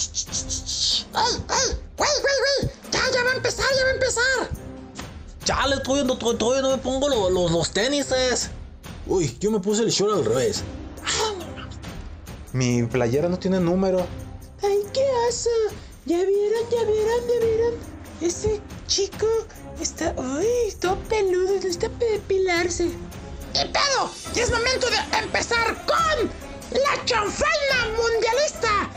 ¡Ey, ey! ¡Güey, güey, güey! ¡Ya, ya va a empezar, ya va a empezar! Ya le estoy viendo, todavía no me pongo los, los, los tenises. Uy, yo me puse el short al revés. Mi playera no tiene número. Ay, qué oso. Ya vieron, ya vieron, ya vieron. Ese chico está. Uy, todo peludo, necesita depilarse. ¿Qué pedo? Y es momento de empezar con la chanfaina mundialista,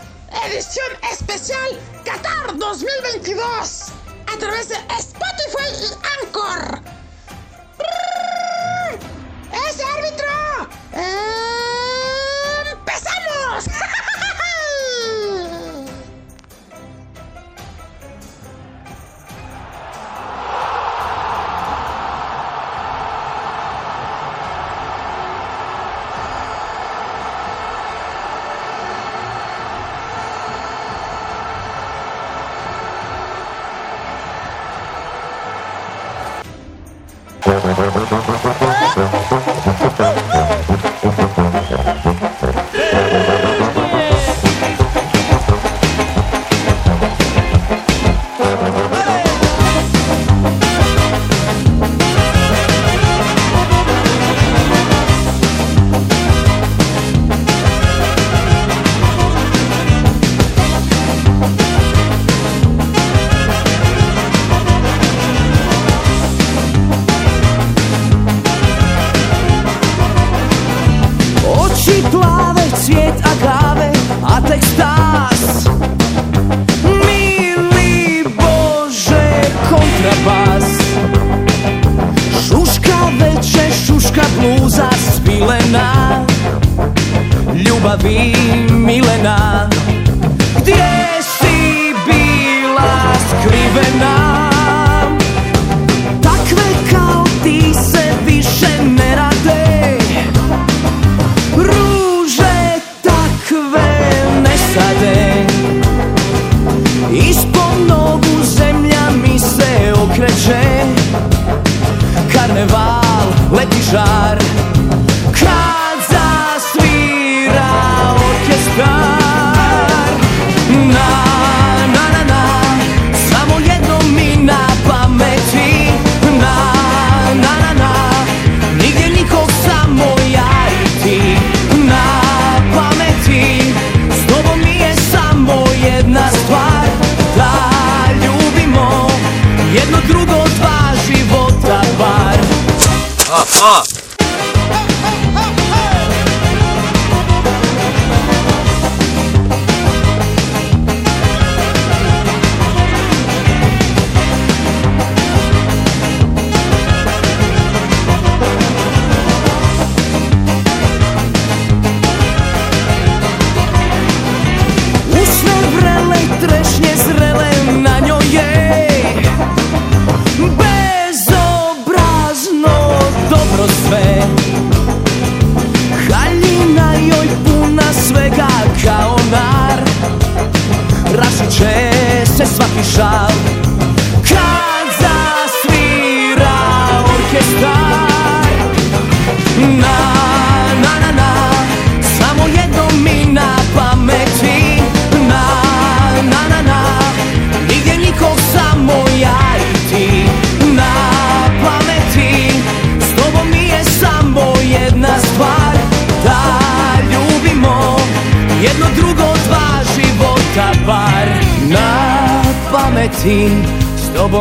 edición especial Qatar 2022, a través de Spotify y Anchor. ¡Ese árbitro! ¡Empezamos!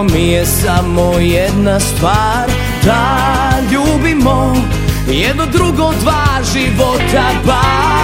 Mi je samo jedna stvar Da ljubimo Jedno drugo dva života bar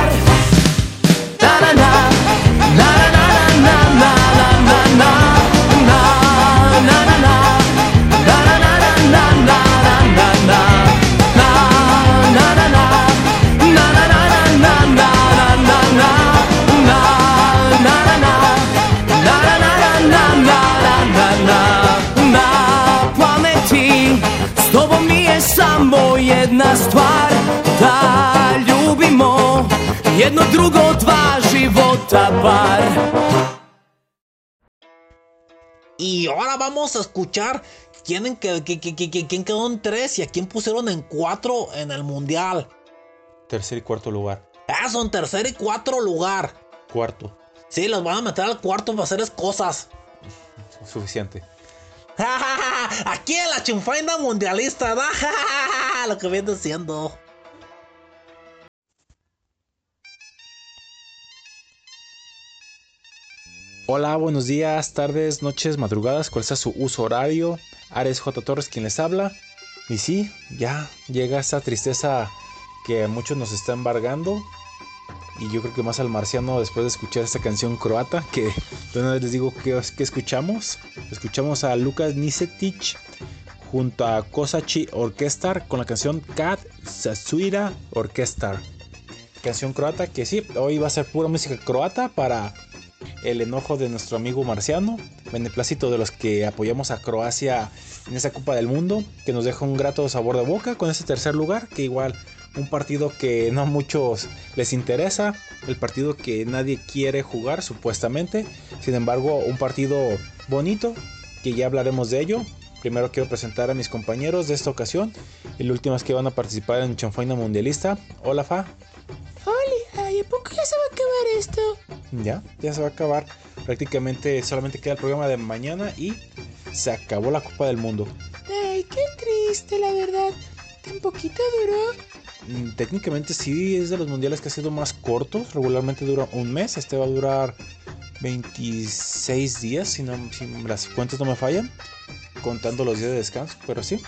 Jedno drugo dva života bar Y ahora vamos a escuchar quién, que- que- que- que- quién quedó en tres y a quién pusieron en cuatro en el mundial. Tercer y cuarto lugar. Eso, en tercer y cuatro lugar. Cuarto. Sí, los van a meter al cuarto para hacerles cosas. Suficiente. Aquí en la chinfaina mundialista, ¿da? Lo que viene siendo. Hola, buenos días, tardes, noches, madrugadas, cuál sea su uso horario. Ares J. Torres quien les habla. Y sí, ya llega esa tristeza que a muchos nos está embargando. Y yo creo que más al marciano después de escuchar esta canción croata, que de una vez les digo que, que escuchamos. Escuchamos a Lucas Nicetic junto a Kosachi Orkestar con la canción Kat Sasuira Orkestar. Canción croata que sí, hoy va a ser pura música croata para el enojo de nuestro amigo marciano, beneplácito de los que apoyamos a Croacia en esa Copa del Mundo, que nos deja un grato sabor de boca con ese tercer lugar, que igual un partido que no a muchos les interesa, el partido que nadie quiere jugar supuestamente, sin embargo un partido bonito, que ya hablaremos de ello. Primero quiero presentar a mis compañeros de esta ocasión, y los últimos que van a participar en Chanfaina Mundialista. Hola Fa. Oli, ay, ¿a poco ya se va a acabar esto? Ya, ya se va a acabar. Prácticamente solamente queda el programa de mañana y se acabó la Copa del Mundo. Ay, qué triste, la verdad. Tan poquito duró. Mm, Técnicamente sí es de los mundiales que ha sido más cortos. Regularmente dura un mes. Este va a durar 26 días, si, no, si las cuentas no me fallan. Contando los días de descanso, pero sí.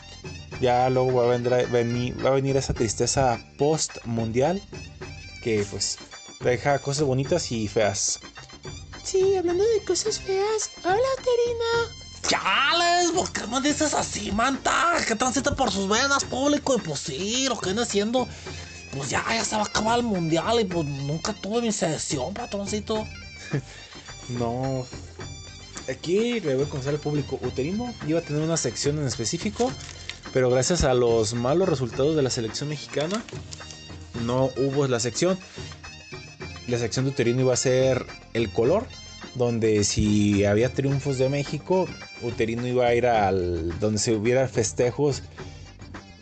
Ya luego va a, venir, va a venir esa tristeza post mundial que pues deja cosas bonitas y feas. Sí, hablando de cosas feas. Hola, Terina. Chales, ¿por qué me dices así, manta? Que transita por sus venas, público. Y pues sí, lo que viene siendo. Pues ya, ya se va a acabar el mundial. Y pues nunca tuve mi sesión, patroncito. No. Aquí le voy a conocer al público. Uterino iba a tener una sección en específico, pero gracias a los malos resultados de la selección mexicana, no hubo la sección. La sección de Uterino iba a ser el color, donde si había triunfos de México, Uterino iba a ir al donde se hubiera festejos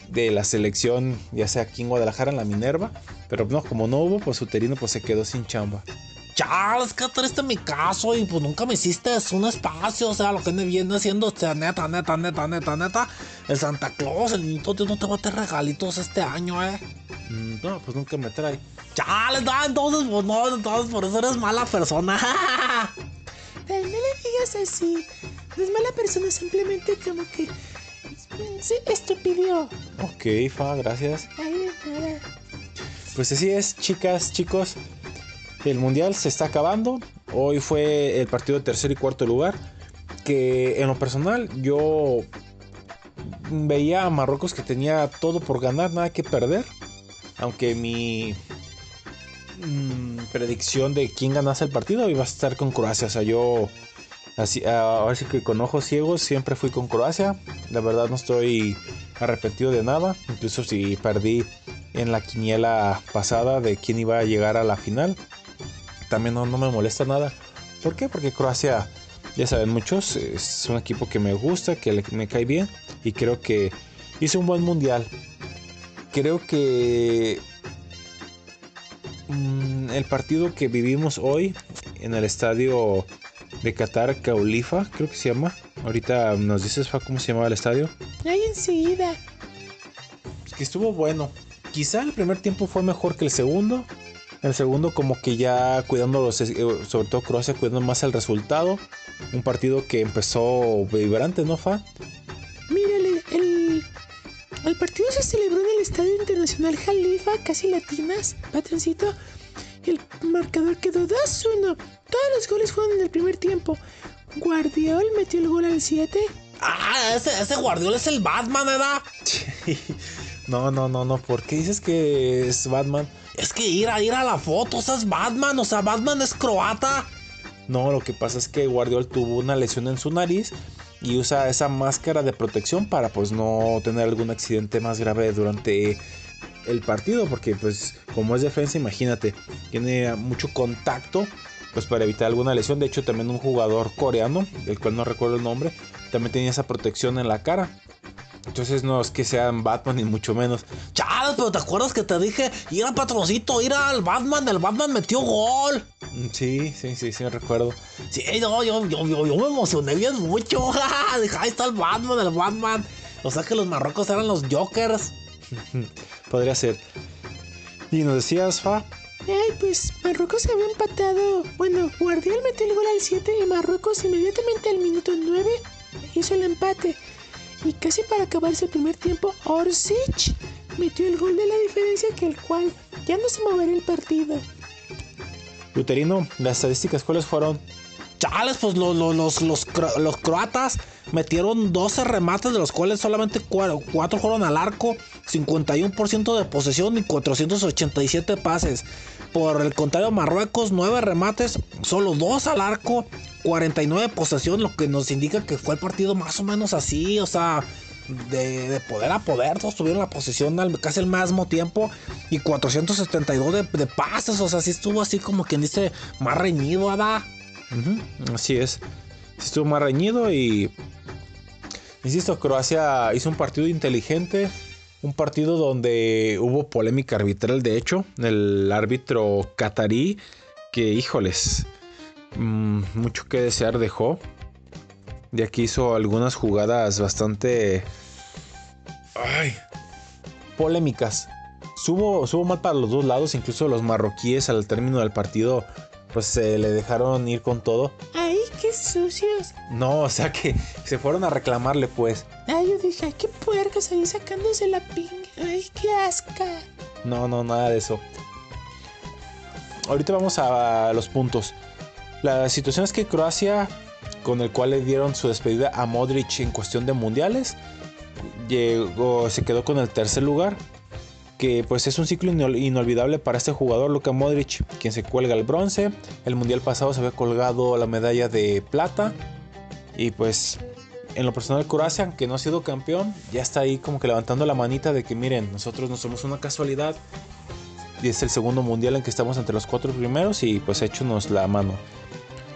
de la selección, ya sea aquí en Guadalajara, en la Minerva. Pero no, como no hubo, pues Uterino pues se quedó sin chamba. Chales, que triste mi caso. Y pues nunca me hiciste un espacio. O sea, lo que me viene siendo, o sea, neta, neta, neta, neta, neta. El Santa Claus, el niñito Dios no te va a traer regalitos este año, eh. Mm, No, pues nunca me trae. Chales, no, entonces, pues no, entonces por eso eres mala persona. No le digas así. No es mala persona, simplemente como que. Se estupidió. Ok, Fa, gracias. Ay, de nada. Pues así es, chicas, chicos. El mundial se está acabando. Hoy fue el partido de tercer y cuarto lugar. Que en lo personal yo veía a Marruecos que tenía todo por ganar, nada que perder. Aunque mi mm, predicción de quién ganase el partido iba a estar con Croacia. O sea, yo así, ahora sí que con ojos ciegos siempre fui con Croacia. La verdad no estoy arrepentido de nada. Incluso si perdí en la quiniela pasada de quién iba a llegar a la final. También no, no me molesta nada. ¿Por qué? Porque Croacia, ya saben muchos, es un equipo que me gusta, que le- me cae bien y creo que hizo un buen mundial. Creo que mm, el partido que vivimos hoy en el estadio de Qatar, Caulifa, creo que se llama. Ahorita nos dices, Fa, cómo se llamaba el estadio. Ay, enseguida. Pues que estuvo bueno. Quizá el primer tiempo fue mejor que el segundo. El segundo como que ya cuidando los, eh, sobre todo Croacia cuidando más el resultado. Un partido que empezó vibrante, ¿no, Fa? Mírale, el, el partido se celebró en el Estadio Internacional Jalifa, casi latinas, patroncito. El marcador quedó 2-1. Todos los goles fueron en el primer tiempo. Guardiol metió el gol al 7. Ah, ese, ese Guardiola es el Batman, ¿verdad? No, no, no, no. ¿Por qué dices que es Batman? Es que ir a ir a la foto, o sea, es Batman, o sea, Batman es croata. No, lo que pasa es que Guardiol tuvo una lesión en su nariz y usa esa máscara de protección para pues no tener algún accidente más grave durante el partido, porque pues como es defensa, imagínate, tiene mucho contacto pues para evitar alguna lesión. De hecho, también un jugador coreano, del cual no recuerdo el nombre, también tenía esa protección en la cara. Entonces no es que sean Batman ni mucho menos. Chale, pero ¿te acuerdas que te dije? Ir al patroncito, ir al Batman, el Batman metió gol. Mm, Sí, sí, sí, sí, recuerdo. Sí, no, yo, yo, yo, yo me emocioné bien mucho. Dije, ahí está el Batman, el Batman. O sea que los marrocos eran los Jokers. Podría ser. Y nos decías, Fa, Ay, pues Marruecos había empatado. Bueno, Guardián metió el gol al 7 y Marruecos inmediatamente al minuto 9 hizo el empate. Y casi para acabarse el primer tiempo, Orsic metió el gol de la diferencia que el cual ya no se moverá el partido. Luterino, las estadísticas cuáles fueron? Chales, pues los, los, los, los, los croatas metieron 12 remates, de los cuales solamente 4 fueron al arco, 51% de posesión y 487 pases. Por el contrario, Marruecos, 9 remates, solo 2 al arco, 49 posesión, lo que nos indica que fue el partido más o menos así, o sea, de, de poder a poder, todos tuvieron la posesión casi al mismo tiempo y 472 de, de pases, o sea, sí estuvo así como quien dice más reñido, ¿verdad? Ujú, así es. Sí Estuvo más reñido y. Insisto, Croacia hizo un partido inteligente. Un partido donde hubo polémica arbitral, de hecho. El árbitro catarí, que híjoles, mm, mucho que desear dejó. Ya que hizo algunas jugadas bastante. Ay, polémicas. Subo, subo mal para los dos lados, incluso los marroquíes al término del partido pues se le dejaron ir con todo. ¡Ay, qué sucios! No, o sea que se fueron a reclamarle pues. Ay, yo dije, ay, qué puercos ahí sacándose la pinga. ¡Ay, qué asca! No, no, nada de eso. Ahorita vamos a los puntos. La situación es que Croacia, con el cual le dieron su despedida a Modric en cuestión de mundiales, llegó, se quedó con el tercer lugar. Que pues es un ciclo inol- inolvidable para este jugador, Luka Modric, quien se cuelga el bronce. El mundial pasado se había colgado la medalla de plata. Y pues en lo personal Croacia, aunque no ha sido campeón, ya está ahí como que levantando la manita de que miren, nosotros no somos una casualidad. Y es el segundo mundial en que estamos entre los cuatro primeros y pues échonos la mano.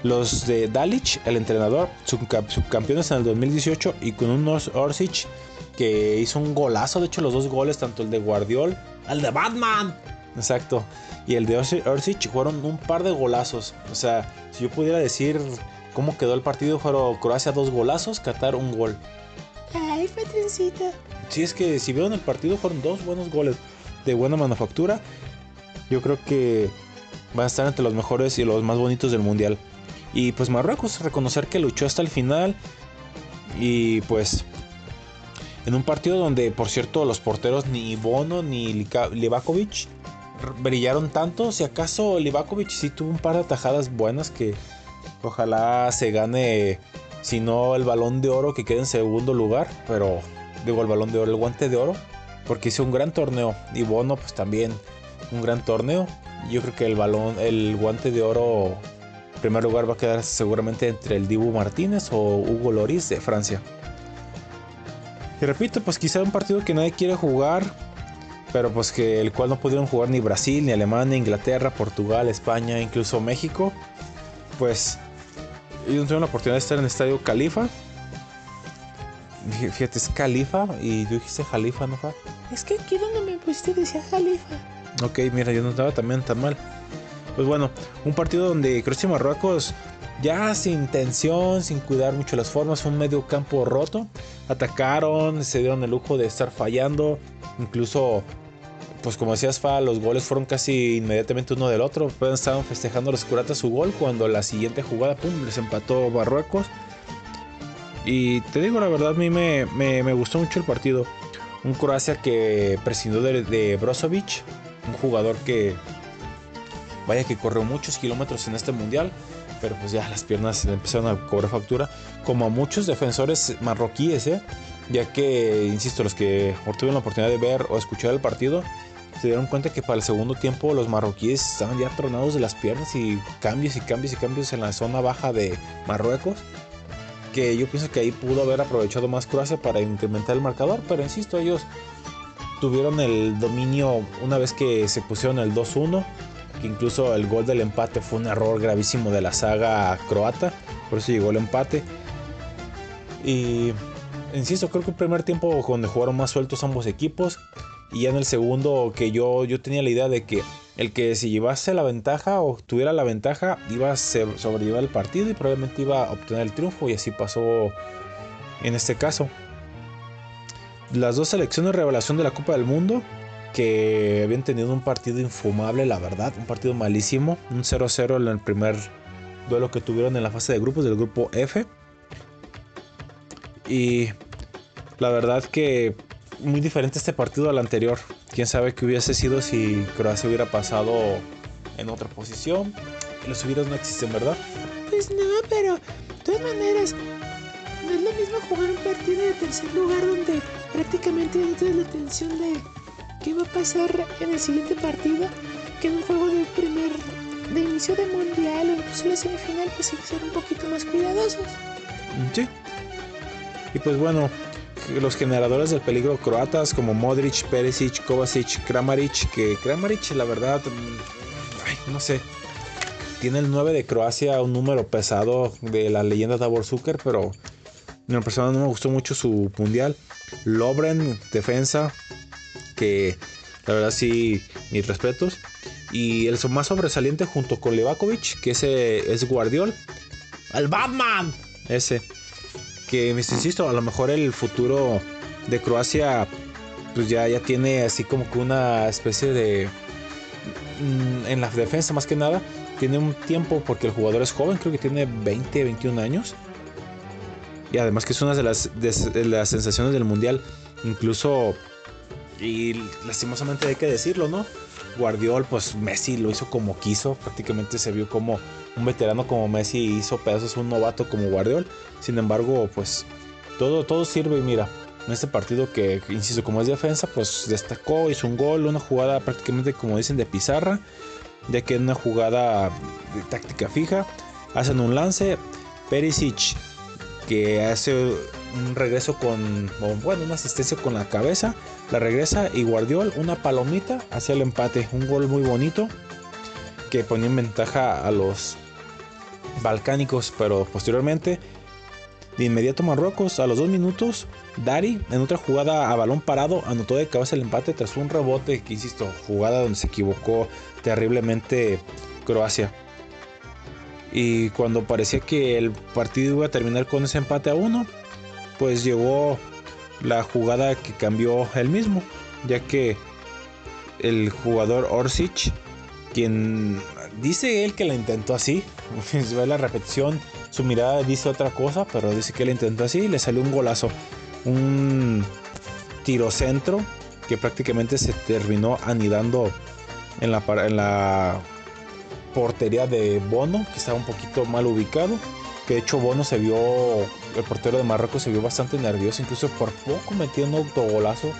Los de Dalic, el entrenador, subcam- subcampeones en el 2018 y con un Ors- Orsic que hizo un golazo, de hecho los dos goles, tanto el de Guardiol, El de Batman. exacto, y el de Orsi- Orsic fueron un par de golazos. O sea, si yo pudiera decir cómo quedó el partido, fueron Croacia dos golazos, Qatar un gol. ¡Ay, patroncito! Si es que si vieron el partido fueron dos buenos goles de buena manufactura. Yo creo que van a estar entre los mejores y los más bonitos del mundial. Y pues Marruecos reconocer que luchó hasta el final. Y pues en un partido donde por cierto los porteros ni Bono ni Livakovic brillaron tanto, si acaso Livakovic sí tuvo un par de atajadas buenas que ojalá se gane si no el balón de oro que quede en segundo lugar, pero digo el balón de oro, el guante de oro, porque hizo un gran torneo. Y Bono pues también un gran torneo. Yo creo que el balón, el guante de oro, primer lugar va a quedar seguramente entre el Dibu Martínez o Hugo Loris de Francia. Y repito, pues quizá un partido que nadie quiere jugar, pero pues que el cual no pudieron jugar ni Brasil, ni Alemania, Inglaterra, Portugal, España, incluso México. Pues ellos tuvieron la oportunidad de estar en el estadio Califa. Fí- Fíjate, es Califa y tú dijiste Jalifa, ¿no? Es que aquí donde me pusiste decía Jalifa. Ok, mira, yo no estaba también tan mal. Pues bueno, un partido donde Croacia y Marruecos ya sin tensión, sin cuidar mucho las formas, fue un medio campo roto. Atacaron, se dieron el lujo de estar fallando. Incluso, pues como decías, Fa, los goles fueron casi inmediatamente uno del otro. Pues estaban festejando los curatas su gol cuando la siguiente jugada, pum, les empató Marruecos. Y te digo la verdad, a mí me, me- me gustó mucho el partido. Un Croacia que prescindió de, de Brozovic, un jugador que que corrió muchos kilómetros en este mundial, pero pues ya las piernas le empezaron a cobrar factura, como a muchos defensores marroquíes, ¿eh? ya que, insisto, los que tuvieron la oportunidad de ver o escuchar el partido, se dieron cuenta que para el segundo tiempo los marroquíes estaban ya tronados de las piernas y cambios y cambios y cambios en la zona baja de Marruecos. Que yo pienso que ahí pudo haber aprovechado más Croacia para incrementar el marcador, pero insisto, ellos tuvieron el dominio una vez que se pusieron el 2-1, que incluso el gol del empate fue un error gravísimo de la saga croata, por eso llegó el empate. Y insisto, creo que el primer tiempo donde jugaron más sueltos ambos equipos. Y ya en el segundo que yo, yo tenía la idea de que el que si llevase la ventaja o tuviera la ventaja iba a sobrellevar el partido y probablemente iba a obtener el triunfo y así pasó en este caso. Las dos selecciones revelación de la Copa del Mundo que habían tenido un partido infumable, la verdad, un partido malísimo, un 0-0 en el primer duelo que tuvieron en la fase de grupos del grupo F. Y la verdad que muy diferente este partido al anterior. Quién sabe qué hubiese sido si Croacia hubiera pasado en otra posición. Los hubieras no existen, ¿verdad? Pues no, pero de todas maneras, no es lo mismo jugar un partido de tercer lugar donde prácticamente no tienes la tensión de qué va a pasar en el siguiente partido que en un juego de primer de inicio de mundial o incluso la semifinal pues hay que ser un poquito más cuidadosos. Sí. Y pues bueno, los generadores del peligro croatas como Modric, Perisic, Kovacic, Kramaric, que Kramaric la verdad, mm, no sé, tiene el 9 de Croacia, un número pesado de la leyenda Davor Zucker, pero en persona no me gustó mucho su mundial. Lobren, defensa, que la verdad sí, mis respetos. Y el más sobresaliente junto con Levakovic, que ese es Guardiol. ¡El Batman! Ese que, insisto, a lo mejor el futuro de Croacia pues ya, ya tiene así como que una especie de... Mm, en la defensa más que nada, tiene un tiempo porque el jugador es joven, creo que tiene 20, 21 años. Y además que es una de las, de las sensaciones del mundial. Incluso, y lastimosamente hay que decirlo, ¿no? Guardiol, pues Messi lo hizo como quiso, prácticamente se vio como un veterano como Messi hizo pedazos un novato como Guardiol. Sin embargo, pues todo, todo sirve y mira, en este partido que, insisto, como es defensa, pues destacó, hizo un gol, una jugada prácticamente como dicen de pizarra, ya que una jugada de táctica fija, hacen un lance, Perisic que hace un regreso con, bueno, una asistencia con la cabeza, la regresa y Guardiol una palomita hacia el empate, un gol muy bonito que ponía en ventaja a los balcánicos, pero posteriormente de inmediato Marruecos a los dos minutos Dari en otra jugada a balón parado anotó de cabeza el empate tras un rebote que insisto jugada donde se equivocó terriblemente Croacia. Y cuando parecía que el partido iba a terminar con ese empate a uno pues llegó la jugada que cambió él mismo ya que el jugador Orsic quien dice él que la intentó así. Ve la repetición, su mirada dice otra cosa, pero dice que la intentó así y le salió un golazo. Un tiro centro que prácticamente se terminó anidando en la portería de Bono, que estaba un poquito mal ubicado. Que de hecho Bono se vio, el portero de Marruecos se vio bastante nervioso, incluso por poco metió un autogolazo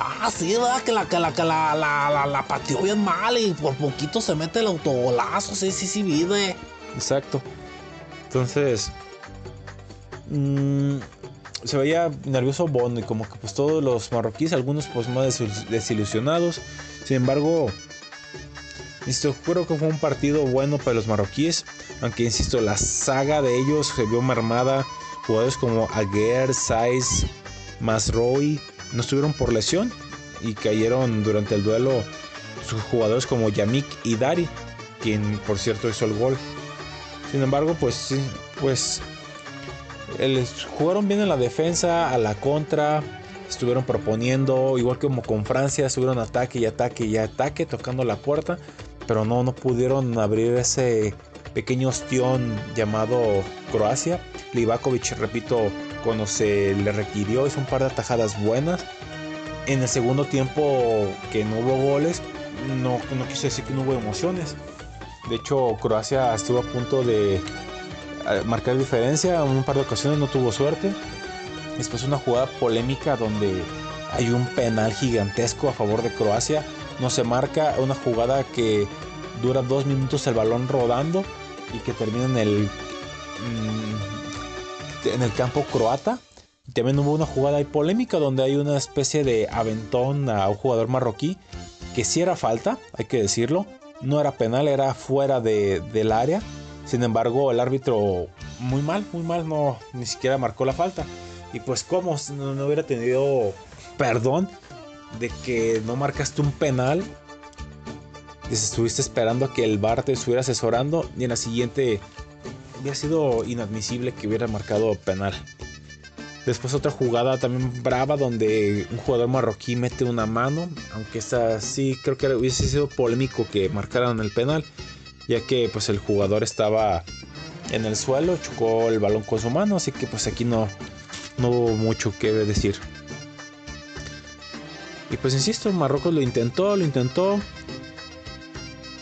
Ah, sí, ¿verdad? Que la, que la, que la, la, la, pateó bien mal y por poquito se mete el autogolazo. Sí, sí, sí, vive. Exacto. Entonces. Mmm, se veía nervioso Bono y como que pues todos los marroquíes, algunos pues más desilusionados. Sin embargo, insisto, creo que fue un partido bueno para los marroquíes. Aunque insisto, la saga de ellos se vio mermada. Jugadores como Aguer, Saiz, Masroy no estuvieron por lesión y cayeron durante el duelo jugadores como Yamik y Dari, quien por cierto hizo el gol. Sin embargo, pues pues jugaron bien en la defensa, a la contra, estuvieron proponiendo, igual como con Francia, estuvieron ataque y ataque y ataque, tocando la puerta, pero no, no pudieron abrir ese pequeño ostión llamado Croacia. Livakovic, repito, cuando se le requirió hizo un par de atajadas buenas. En el segundo tiempo que no hubo goles, no, no quiso decir que no hubo emociones. De hecho, Croacia estuvo a punto de eh, marcar diferencia. En un par de ocasiones no tuvo suerte. Después una jugada polémica donde hay un penal gigantesco a favor de Croacia. No se marca una jugada que dura dos minutos el balón rodando y que termina en el mm, en el campo croata. También hubo una jugada polémica donde hay una especie de aventón a un jugador marroquí que sí era falta, hay que decirlo. No era penal, era fuera de, del área. Sin embargo, el árbitro muy mal, muy mal, no ni siquiera marcó la falta. Y pues cómo no, no hubiera tenido perdón de que no marcaste un penal. Dice, estuviste esperando a que el VAR te estuviera asesorando y en la siguiente había sido inadmisible que hubiera marcado penal. Después otra jugada también brava donde un jugador marroquí mete una mano, aunque esta sí creo que hubiese sido polémico que marcaran el penal, ya que pues el jugador estaba en el suelo, chocó el balón con su mano, así que pues aquí no, no hubo mucho que decir. Y pues insisto, Marruecos lo intentó, lo intentó,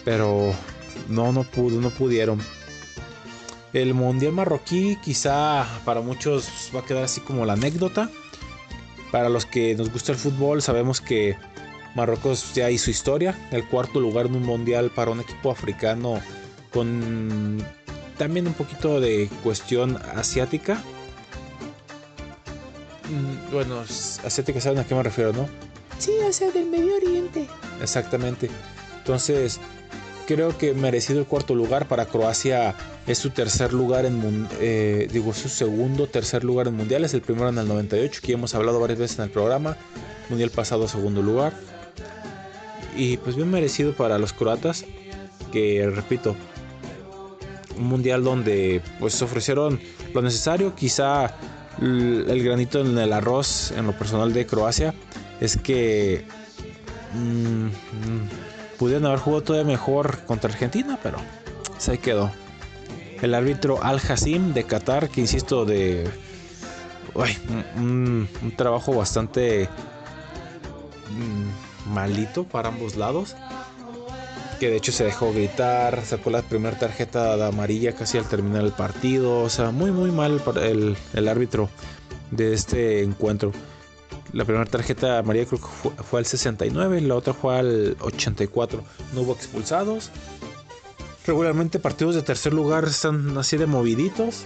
pero no, no pudo, no pudieron. El Mundial marroquí quizá para muchos va a quedar así como la anécdota. Para los que nos gusta el fútbol sabemos que Marruecos ya hizo historia. El cuarto lugar en un Mundial para un equipo africano con también un poquito de cuestión asiática. Mm, Bueno, asiática saben a qué me refiero, ¿no? Sí, o sea, del Medio Oriente. Exactamente. Entonces, creo que merecido el cuarto lugar para Croacia es su tercer lugar en eh, digo su segundo tercer lugar en mundiales el primero en el 98 que hemos hablado varias veces en el programa mundial pasado segundo lugar y pues bien merecido para los croatas que repito un mundial donde pues ofrecieron lo necesario quizá el granito en el arroz en lo personal de Croacia es que mm, mm, pudieron haber jugado todavía mejor contra Argentina, pero se ahí quedó. El árbitro Al Hassim de Qatar, que insisto, de un, trabajo bastante mm, malito para ambos lados. Que de hecho se dejó gritar, sacó la primera tarjeta de amarilla casi al terminar el partido. O sea, muy, muy mal el- el árbitro de este encuentro. La primera tarjeta amarilla creo que fue, fue al 69, la otra fue al 84. No hubo expulsados. Regularmente partidos de tercer lugar están así de moviditos.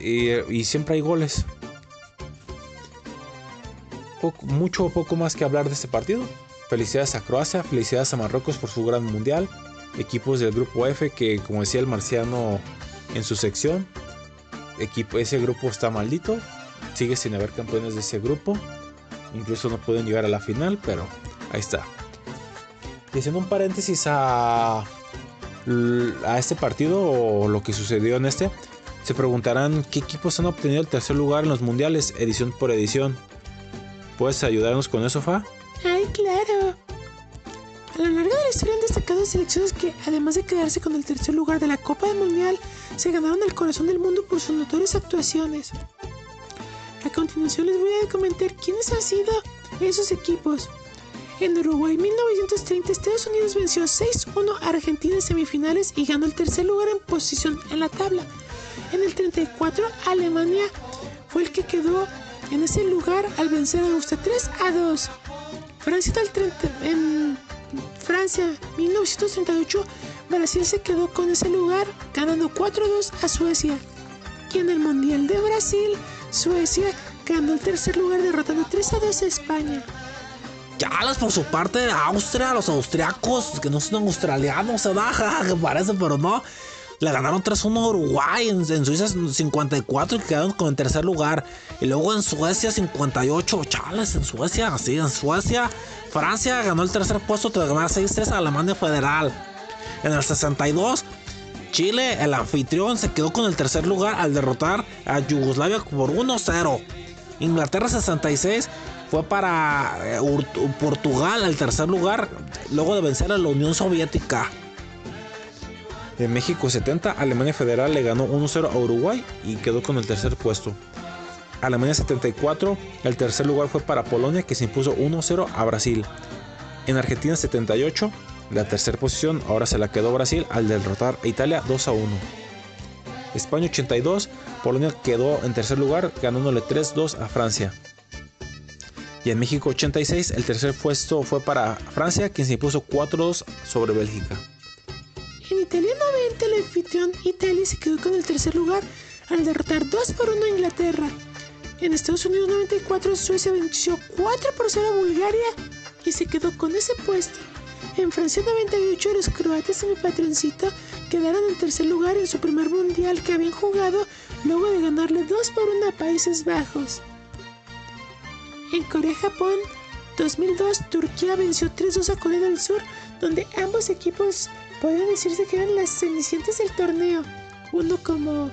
Y, y siempre hay goles. Poco- mucho o poco más que hablar de este partido. Felicidades a Croacia, felicidades a Marruecos por su gran mundial. Equipos del grupo F que, como decía el marciano en su sección, equipo, ese grupo está maldito. Sigue sin haber campeones de ese grupo. Incluso no pueden llegar a la final, pero ahí está. Y haciendo un paréntesis a, a este partido o lo que sucedió en este, se preguntarán qué equipos han obtenido el tercer lugar en los mundiales, edición por edición. ¿Puedes ayudarnos con eso, Fa? Ay, claro. A lo largo de la historia han destacado selecciones que, además de quedarse con el tercer lugar de la Copa del Mundial, se ganaron el corazón del mundo por sus notorias actuaciones. A continuación les voy a comentar quiénes han sido esos equipos. En Uruguay 1930 Estados Unidos venció 6-1 a Argentina en semifinales y ganó el tercer lugar en posición en la tabla. En el 34 Alemania fue el que quedó en ese lugar al vencer a Austria 3 a 2. Francia del 30 en Francia 1938 Brasil se quedó con ese lugar ganando 4-2 a Suecia. Y en el Mundial de Brasil, Suecia ganó el tercer lugar derrotando 3-2 a España. Chalas, por su parte, Austria, los austriacos, que no son australianos, se da, que parece, pero no. Le ganaron 3-1 a Uruguay, en, en Suiza 54 y quedaron con el tercer lugar. Y luego en Suecia 58, chales, en Suecia, así, en Suecia. Francia ganó el tercer puesto tras ganar 6-3 a Alemania Federal. En el 62, Chile, el anfitrión, se quedó con el tercer lugar al derrotar a Yugoslavia por 1-0. Inglaterra 66 fue para eh, Portugal el tercer lugar luego de vencer a la Unión Soviética. En México 70, Alemania Federal le ganó 1-0 a Uruguay y quedó con el tercer puesto. Alemania 74, el tercer lugar fue para Polonia que se impuso 1-0 a Brasil. En Argentina 78, la tercera posición ahora se la quedó Brasil al derrotar a Italia 2-1. España 82, Polonia quedó en tercer lugar ganándole 3-2 a Francia. Y en México 86, el tercer puesto fue para Francia quien se impuso 4-2 sobre Bélgica. En Italia 90, el anfitrión Italia se quedó con el tercer lugar al derrotar 2 por 1 a Inglaterra. En Estados Unidos 94, Suecia venció 4 por 0 a Bulgaria y se quedó con ese puesto. En Francia 98, los croatas y mi patroncito quedaron en tercer lugar en su primer mundial que habían jugado luego de ganarle 2 por 1 a Países Bajos. En Corea-Japón 2002, Turquía venció 3-2 a Corea del Sur, donde ambos equipos podrían decirse que eran las cenicientas del torneo, uno como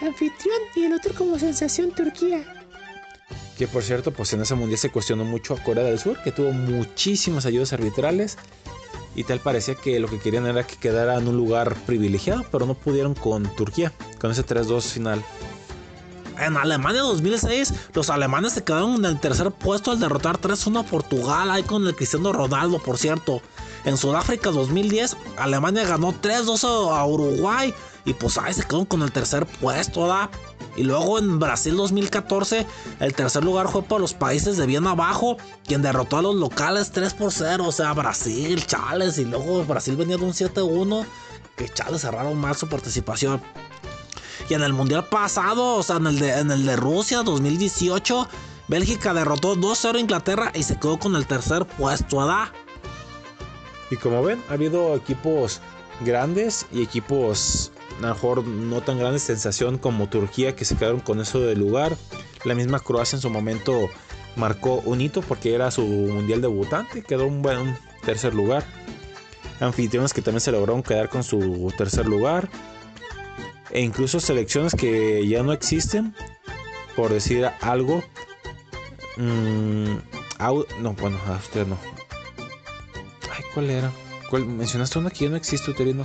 anfitrión y el otro como sensación Turquía. Que por cierto, pues en ese mundial se cuestionó mucho a Corea del Sur, que tuvo muchísimas ayudas arbitrales. Y tal parecía que lo que querían era que quedara en un lugar privilegiado, pero no pudieron con Turquía, con ese 3-2 final. En Alemania 2006, los alemanes se quedaron en el tercer puesto al derrotar 3-1 a Portugal, ahí con el Cristiano Ronaldo, por cierto. En Sudáfrica 2010, Alemania ganó 3-2 a Uruguay y pues ahí se quedaron con el tercer puesto, ¿da? Y luego en Brasil 2014, el tercer lugar fue para los países de bien abajo, quien derrotó a los locales 3 por 0, o sea, Brasil, Chales, y luego Brasil venía de un 7-1, que Chales cerraron mal su participación. Y en el mundial pasado, o sea, en el de, en el de Rusia 2018, Bélgica derrotó 2-0 a Inglaterra y se quedó con el tercer puesto, ¿da? Y como ven, ha habido equipos grandes y equipos a lo mejor no tan grandes, sensación como Turquía que se quedaron con eso del lugar. La misma Croacia en su momento marcó un hito porque era su mundial debutante, quedó un buen tercer lugar. Anfitriones que también se lograron quedar con su tercer lugar. E incluso selecciones que ya no existen, por decir algo. Mm, no, bueno, a usted no. Ay, ¿cuál era? ¿Cuál? ¿Mencionaste una que ya no existe, Uterino?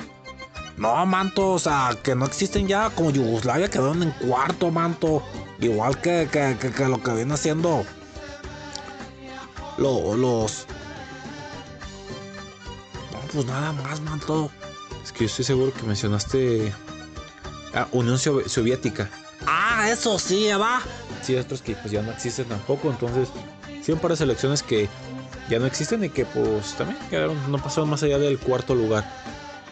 No, manto, o sea, que no existen ya, como Yugoslavia quedaron en cuarto, manto. Igual que, que, que, que lo que viene haciendo lo, los... No, pues nada más, manto. Es que yo estoy seguro que mencionaste... Ah, Unión Sovi- Soviética. Ah, eso sí, va. Sí, otros que pues ya no existen tampoco, entonces... Sí, un par de selecciones que ya no existen y que pues también quedaron, no pasaron más allá del cuarto lugar.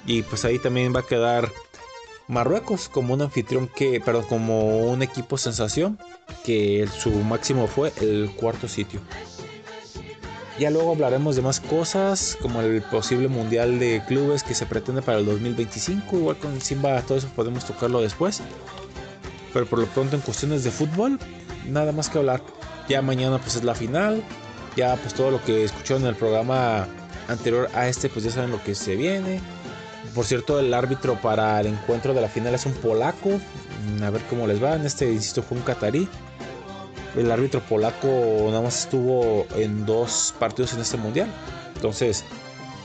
Y pues ahí también va a quedar Marruecos como un anfitrión que, perdón, como un equipo sensación que su máximo fue el cuarto sitio. Ya luego hablaremos de más cosas como el posible mundial de clubes que se pretende para el 2025. Igual con Simba todo eso podemos tocarlo después. Pero por lo pronto en cuestiones de fútbol, nada más que hablar. Ya mañana pues es la final. Ya pues todo lo que escucharon en el programa anterior a este pues ya saben lo que se viene. Por cierto, el árbitro para el encuentro de la final es un polaco. A ver cómo les va. En este, insisto, fue un catarí. El árbitro polaco nada más estuvo en dos partidos en este mundial. Entonces,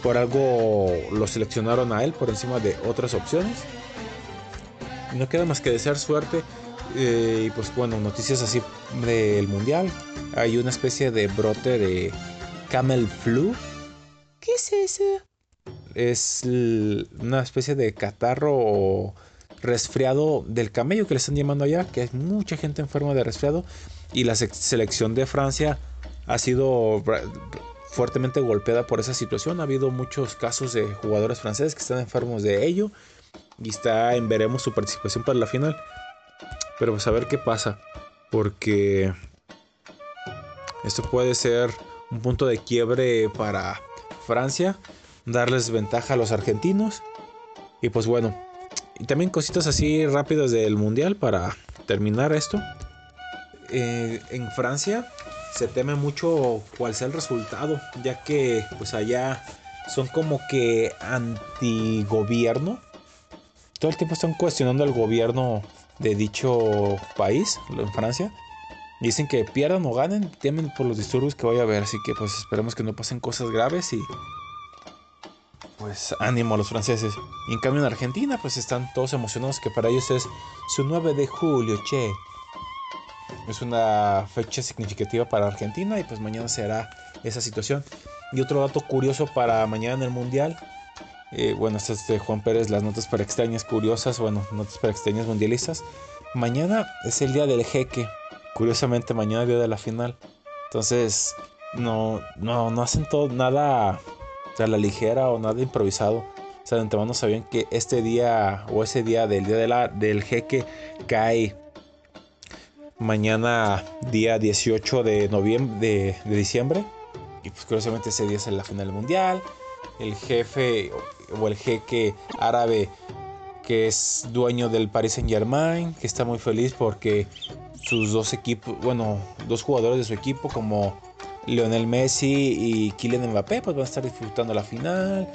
por algo lo seleccionaron a él por encima de otras opciones. No queda más que desear suerte. Eh, y pues bueno, noticias así del mundial. Hay una especie de brote de camel flu. ¿Qué es eso? Es una especie de catarro o resfriado del camello que le están llamando allá, que hay mucha gente enferma de resfriado y la selección de Francia ha sido fuertemente golpeada por esa situación. Ha habido muchos casos de jugadores franceses que están enfermos de ello y está en veremos su participación para la final. Pero pues a ver qué pasa, porque esto puede ser un punto de quiebre para Francia darles ventaja a los argentinos. Y pues bueno, y también cositas así rápidas del mundial para terminar esto. Eh, en Francia se teme mucho cuál sea el resultado, ya que pues allá son como que antigobierno. Todo el tiempo están cuestionando al gobierno de dicho país, en Francia. Dicen que pierdan o ganen, temen por los disturbios que vaya a haber, así que pues esperemos que no pasen cosas graves y pues ánimo a los franceses. Y en cambio en Argentina pues están todos emocionados que para ellos es su 9 de julio, che. Es una fecha significativa para Argentina y pues mañana se hará esa situación. Y otro dato curioso para mañana en el Mundial. eh, bueno, esto es de Juan Pérez, las notas para extrañas curiosas, bueno, notas para extrañas mundialistas. Mañana es el día del jeque. Curiosamente, mañana es el día de la final. Entonces, no, no, no hacen todo nada a la ligera o nada improvisado. O sea, de antemano sabían que este día o ese día del día de la, del jeque cae mañana, día 18 de noviembre, de, de diciembre. Y pues curiosamente ese día es la final mundial. El jefe o el jeque árabe que es dueño del Paris Saint Germain, que está muy feliz porque sus dos equipos, bueno, dos jugadores de su equipo como Lionel Messi y Kylian Mbappé, pues van a estar disfrutando la final.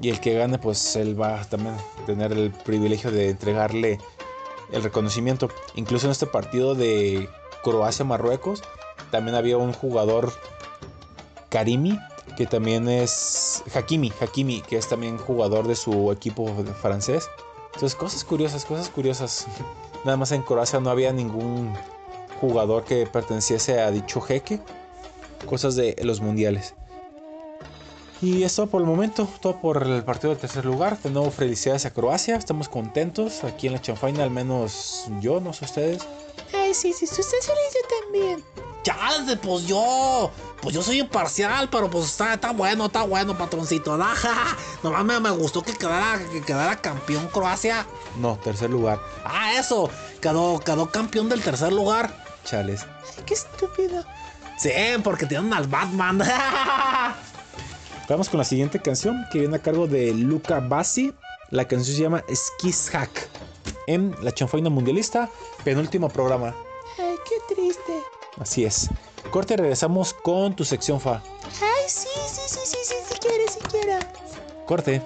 Y el que gane, pues él va a también tener el privilegio de entregarle el reconocimiento. Incluso en este partido de Croacia-Marruecos, también había un jugador, Karimi, que también es Hakimi, Hakimi, que es también jugador de su equipo francés. Entonces, cosas curiosas, cosas curiosas. Nada más en Croacia no había ningún jugador que perteneciese a dicho jeque. Cosas de los mundiales. Y esto por el momento, todo por el partido de tercer lugar. De nuevo, felicidades a Croacia. Estamos contentos aquí en la chanfaina, al menos yo, no sé ustedes. Ay, sí, sí, usted feliz, yo también. Ya, pues yo. Pues yo soy imparcial, pero pues está, está bueno, está bueno, patroncito. Ajá. Nomás me, me gustó que quedara, que quedara campeón Croacia. No, tercer lugar. Ah, eso. Quedó, quedó campeón del tercer lugar. Chales. Ay, qué estúpido. Sí, porque tienen al Batman. Vamos con la siguiente canción que viene a cargo de Luca Bassi. La canción se llama Skis Hack. En la chanfaina mundialista, penúltimo programa. Ay, qué triste. Así es. Corte regresamos con tu sección fa. Ay, sí, sí, sí, sí, sí, si quiere, si quiere. Corte.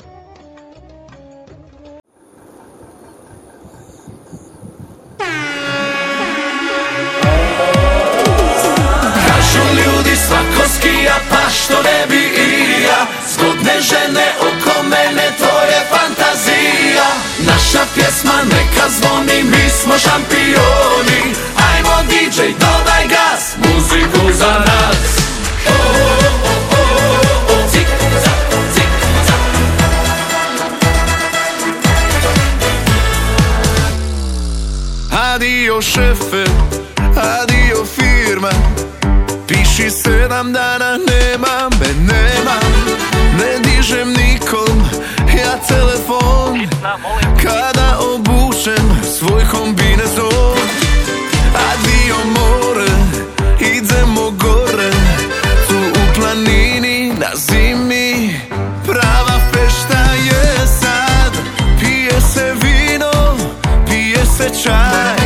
Skija pa što ne bi i ja? Zgodne žene oko mene to je fantazija. Naša pjesma neka zvoni mi smo šampioni Kada obučem svoj kombinezon Adio more, idemo gore Tu u planini, na zimi Prava fešta je sad. Pije se vino, pije se čaj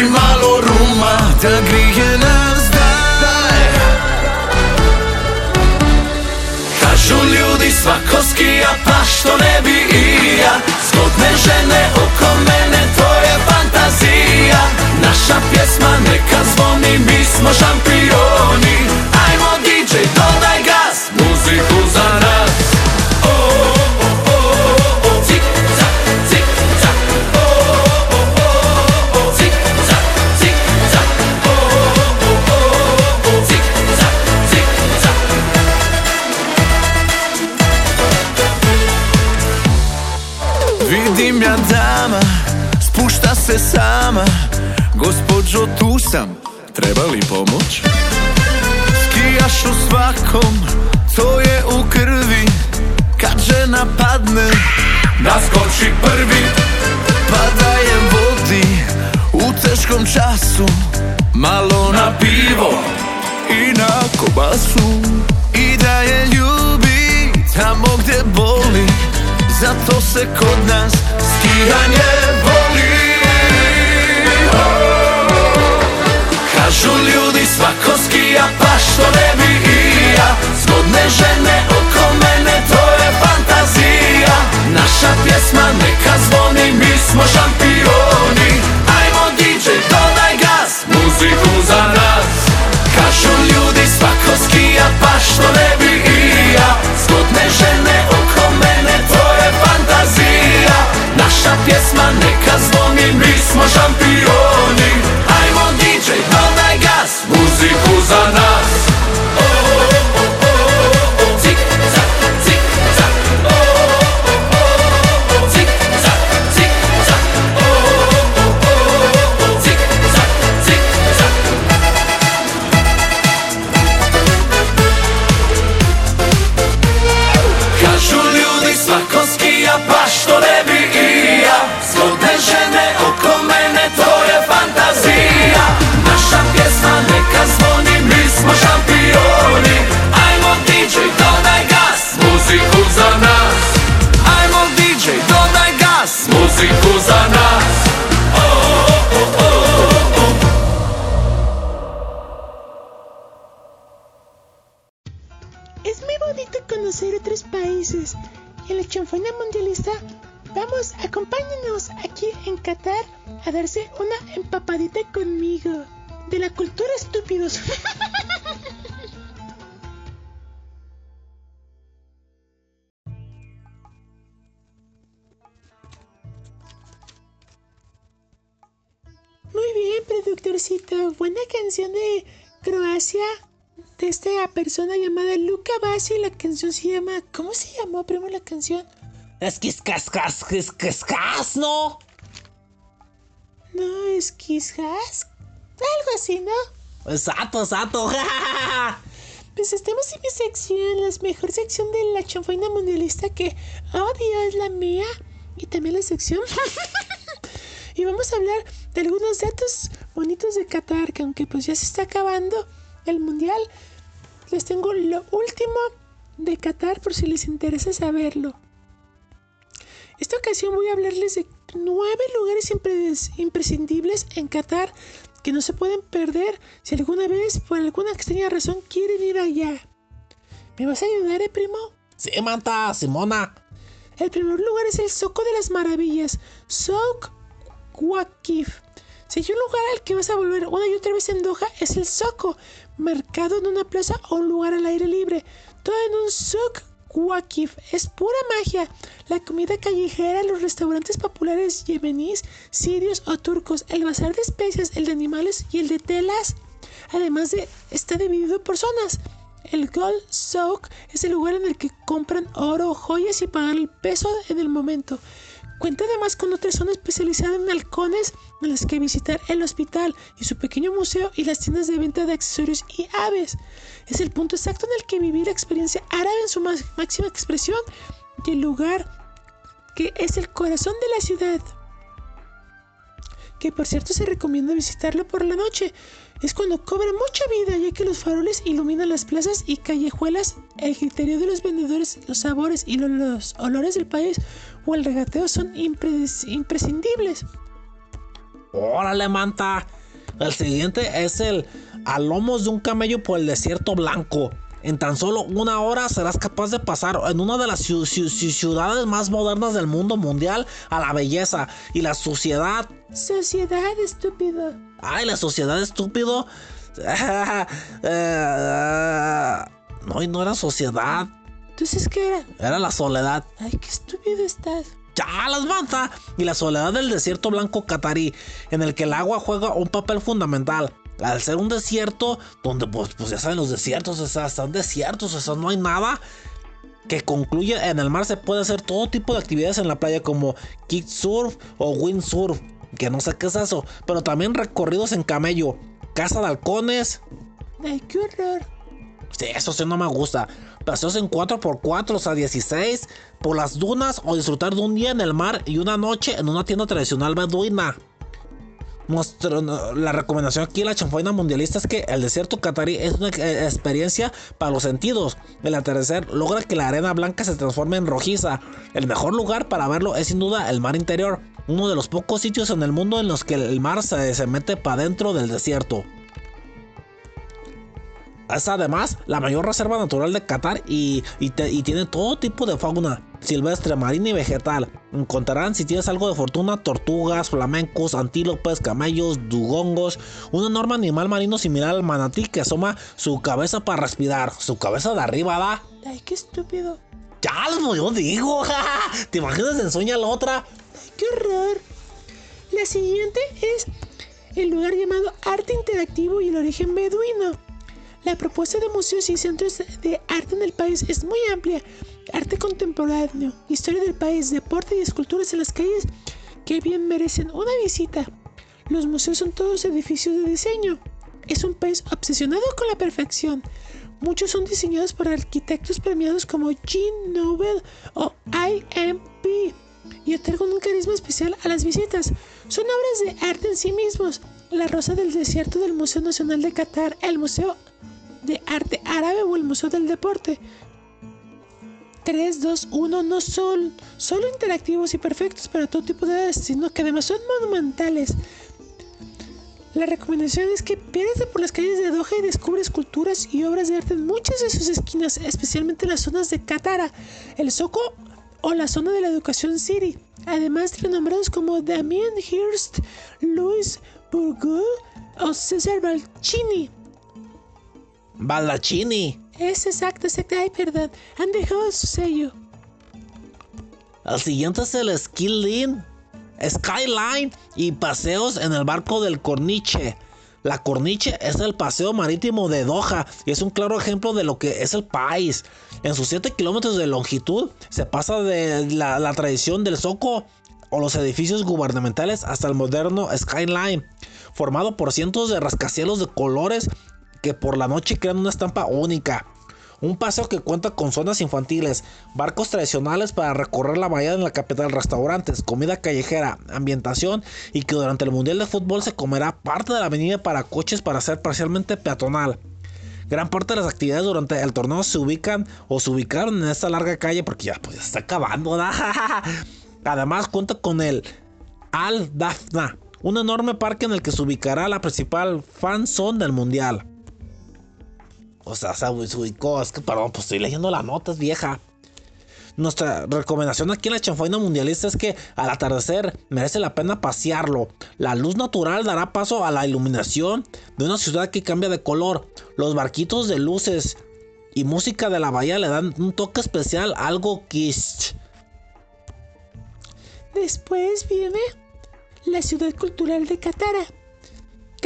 I malo ruma da grije nas daj. Kažu ljudi svako skija pa što ne bi smo šampioni. Ajmo DJ dodaj gas muziku za nas. O, o, o, o, cik, cak, cik, cak. O, o, o, o, cik, cak, cik, cak. O, o, o, o, cik, cak, cik, cak. Vidim ja dama, spušta se sama. Gospođo tu sam, pomoć? Skijaš u svakom, to je u krvi. Kad žena padne, naskoči prvi. Pa da je vodi u teškom času. Malo na pivo i na kobasu. I da je ljubi tamo gdje boli. Zato se kod nas skijanje voli Kažu ljudi svako skija pa što ne bi i ja? Zgodne žene oko mene to je fantazija. Naša pjesma neka zvoni mi smo šampioni. Ajmo DJ dodaj gas muziku za nas. Kažu ljudi svako skija pa što ne bi i ja? Zgodne žene oko mene to je fantazija. Naša pjesma neka zvoni mi smo šampioni Hosanna. Productorcito. Buena canción de Croacia de esta persona llamada Luca Bassi. La canción se llama. ¿Cómo se llamó, primo, la canción? Es que ¿no? No, es. Algo así, ¿no? Exacto, exacto. Pues estamos en mi sección, la mejor sección de la chanfaina mundialista que, oh Dios, la mía. Y también la sección. y vamos a hablar de algunos datos bonitos de Qatar, que aunque pues ya se está acabando el mundial, les tengo lo último de Qatar por si les interesa saberlo. Esta ocasión voy a hablarles de nueve lugares impres- imprescindibles en Qatar que no se pueden perder si alguna vez, por alguna extraña razón, quieren ir allá. ¿Me vas a ayudar, eh, primo? Sí, manta, Simona. El primer lugar es el Zoco de las Maravillas, Souk Waqif. Si hay un lugar al que vas a volver una y otra vez en Doha, es el Zoco, mercado en una plaza o un lugar al aire libre. Todo en un Souk Waqif. Es pura magia. La comida callejera, los restaurantes populares yemeníes, sirios o turcos, el bazar de especias, el de animales y el de telas. Además de, está dividido por zonas. El Gold Souk es el lugar en el que compran oro, joyas y pagan el peso en el momento. Cuenta además con otra zona especializada en halcones en las que visitar el hospital y su pequeño museo y las tiendas de venta de accesorios y aves. Es el punto exacto en el que vivir la experiencia árabe en su máxima expresión y el lugar que es el corazón de la ciudad. Que por cierto se recomienda visitarlo por la noche. Es cuando cobra mucha vida ya que los faroles iluminan las plazas y callejuelas. El criterio de los vendedores, los sabores y lo- los olores del país o el regateo son impres- imprescindibles. Órale, manta. El siguiente es el a lomos de un camello por el desierto blanco. En tan solo una hora serás capaz de pasar en una de las ciu- ciu- ciu- ciudades más modernas del mundo mundial a la belleza y la suciedad. Sociedad estúpido. Ay, la sociedad estúpido. Eh, no, y no era sociedad, Entonces, ¿qué era? era la soledad. Ay, qué estúpido estás. Ya las manta y la soledad del desierto blanco catarí, en el que el agua juega un papel fundamental. Al ser un desierto, donde pues, pues ya saben los desiertos, o sea, están desiertos, o sea, no hay nada que concluye en el mar se puede hacer todo tipo de actividades en la playa como kicksurf o windsurf, que no sé qué es eso, pero también recorridos en camello, caza de halcones, Ay, qué horror. Sí, eso sí no me gusta. Paseos en 4x4, o sea, 16, por las dunas o disfrutar de un día en el mar y una noche en una tienda tradicional beduina. La recomendación aquí en la chanfaina mundialista es que el desierto catarí es una eh, experiencia para los sentidos. El atardecer logra que la arena blanca se transforme en rojiza. El mejor lugar para verlo es sin duda el mar interior, uno de los pocos sitios en el mundo en los que el mar se, se mete para dentro del desierto. Es además la mayor reserva natural de Qatar y, y te- y tiene todo tipo de fauna silvestre, marina y vegetal. Encontrarán si tienes algo de fortuna tortugas, flamencos, antílopes, camellos, dugongos, un enorme animal marino similar al manatí que asoma su cabeza para respirar. Su cabeza de arriba da. Ay, qué estúpido. Ya lo yo digo, ¿te imaginas en sueña la otra? Ay, qué horror. La siguiente es el lugar llamado Arte Interactivo y el origen beduino. La propuesta de museos y centros de arte en el país es muy amplia. Arte contemporáneo, historia del país, deporte y esculturas en las calles que bien merecen una visita. Los museos son todos edificios de diseño. Es un país obsesionado con la perfección. Muchos son diseñados por arquitectos premiados como Jean Nouvel o IMP y otorgan un carisma especial a las visitas. Son obras de arte en sí mismos. La Rosa del Desierto del Museo Nacional de Qatar, el Museo de Arte Árabe o el Museo del Deporte. 3, 2, 1 no son solo interactivos y perfectos para todo tipo de edades, sino que además son monumentales. La recomendación es que pierdas por las calles de Doha y descubres esculturas y obras de arte en muchas de sus esquinas, especialmente en las zonas de Katara. El Zoco o la zona de la Educación City, además de renombrados como Damien Hirst, Louis Bourgeois o César Balcini. Baldacchini. Es exacto, exacto. Ay, perdón. Han dejado su sello. El siguiente es el Skyline, Skyline y paseos en el barco del Corniche. La Corniche es el paseo marítimo de Doha y es un claro ejemplo de lo que es el país. En sus 7 kilómetros de longitud se pasa de la, la tradición del Soco o los edificios gubernamentales hasta el moderno Skyline, formado por cientos de rascacielos de colores que por la noche crean una estampa única. Un paseo que cuenta con zonas infantiles, barcos tradicionales para recorrer la bahía en la capital, restaurantes, comida callejera, ambientación y que durante el Mundial de Fútbol se comerá parte de la avenida para coches para ser parcialmente peatonal. Gran parte de las actividades durante el torneo se ubican o se ubicaron en esta larga calle porque ya, pues, está acabando. ¿verdad? Además cuenta con el Al Dafna, un enorme parque en el que se ubicará la principal fan zone del mundial. O sea, se es que perdón, pues estoy leyendo las notas, vieja. Nuestra recomendación aquí en la chanfaina mundialista es que al atardecer merece la pena pasearlo. La luz natural dará paso a la iluminación de una ciudad que cambia de color. Los barquitos de luces y música de la bahía le dan un toque especial, algo kitsch. Después viene la ciudad cultural de Katara.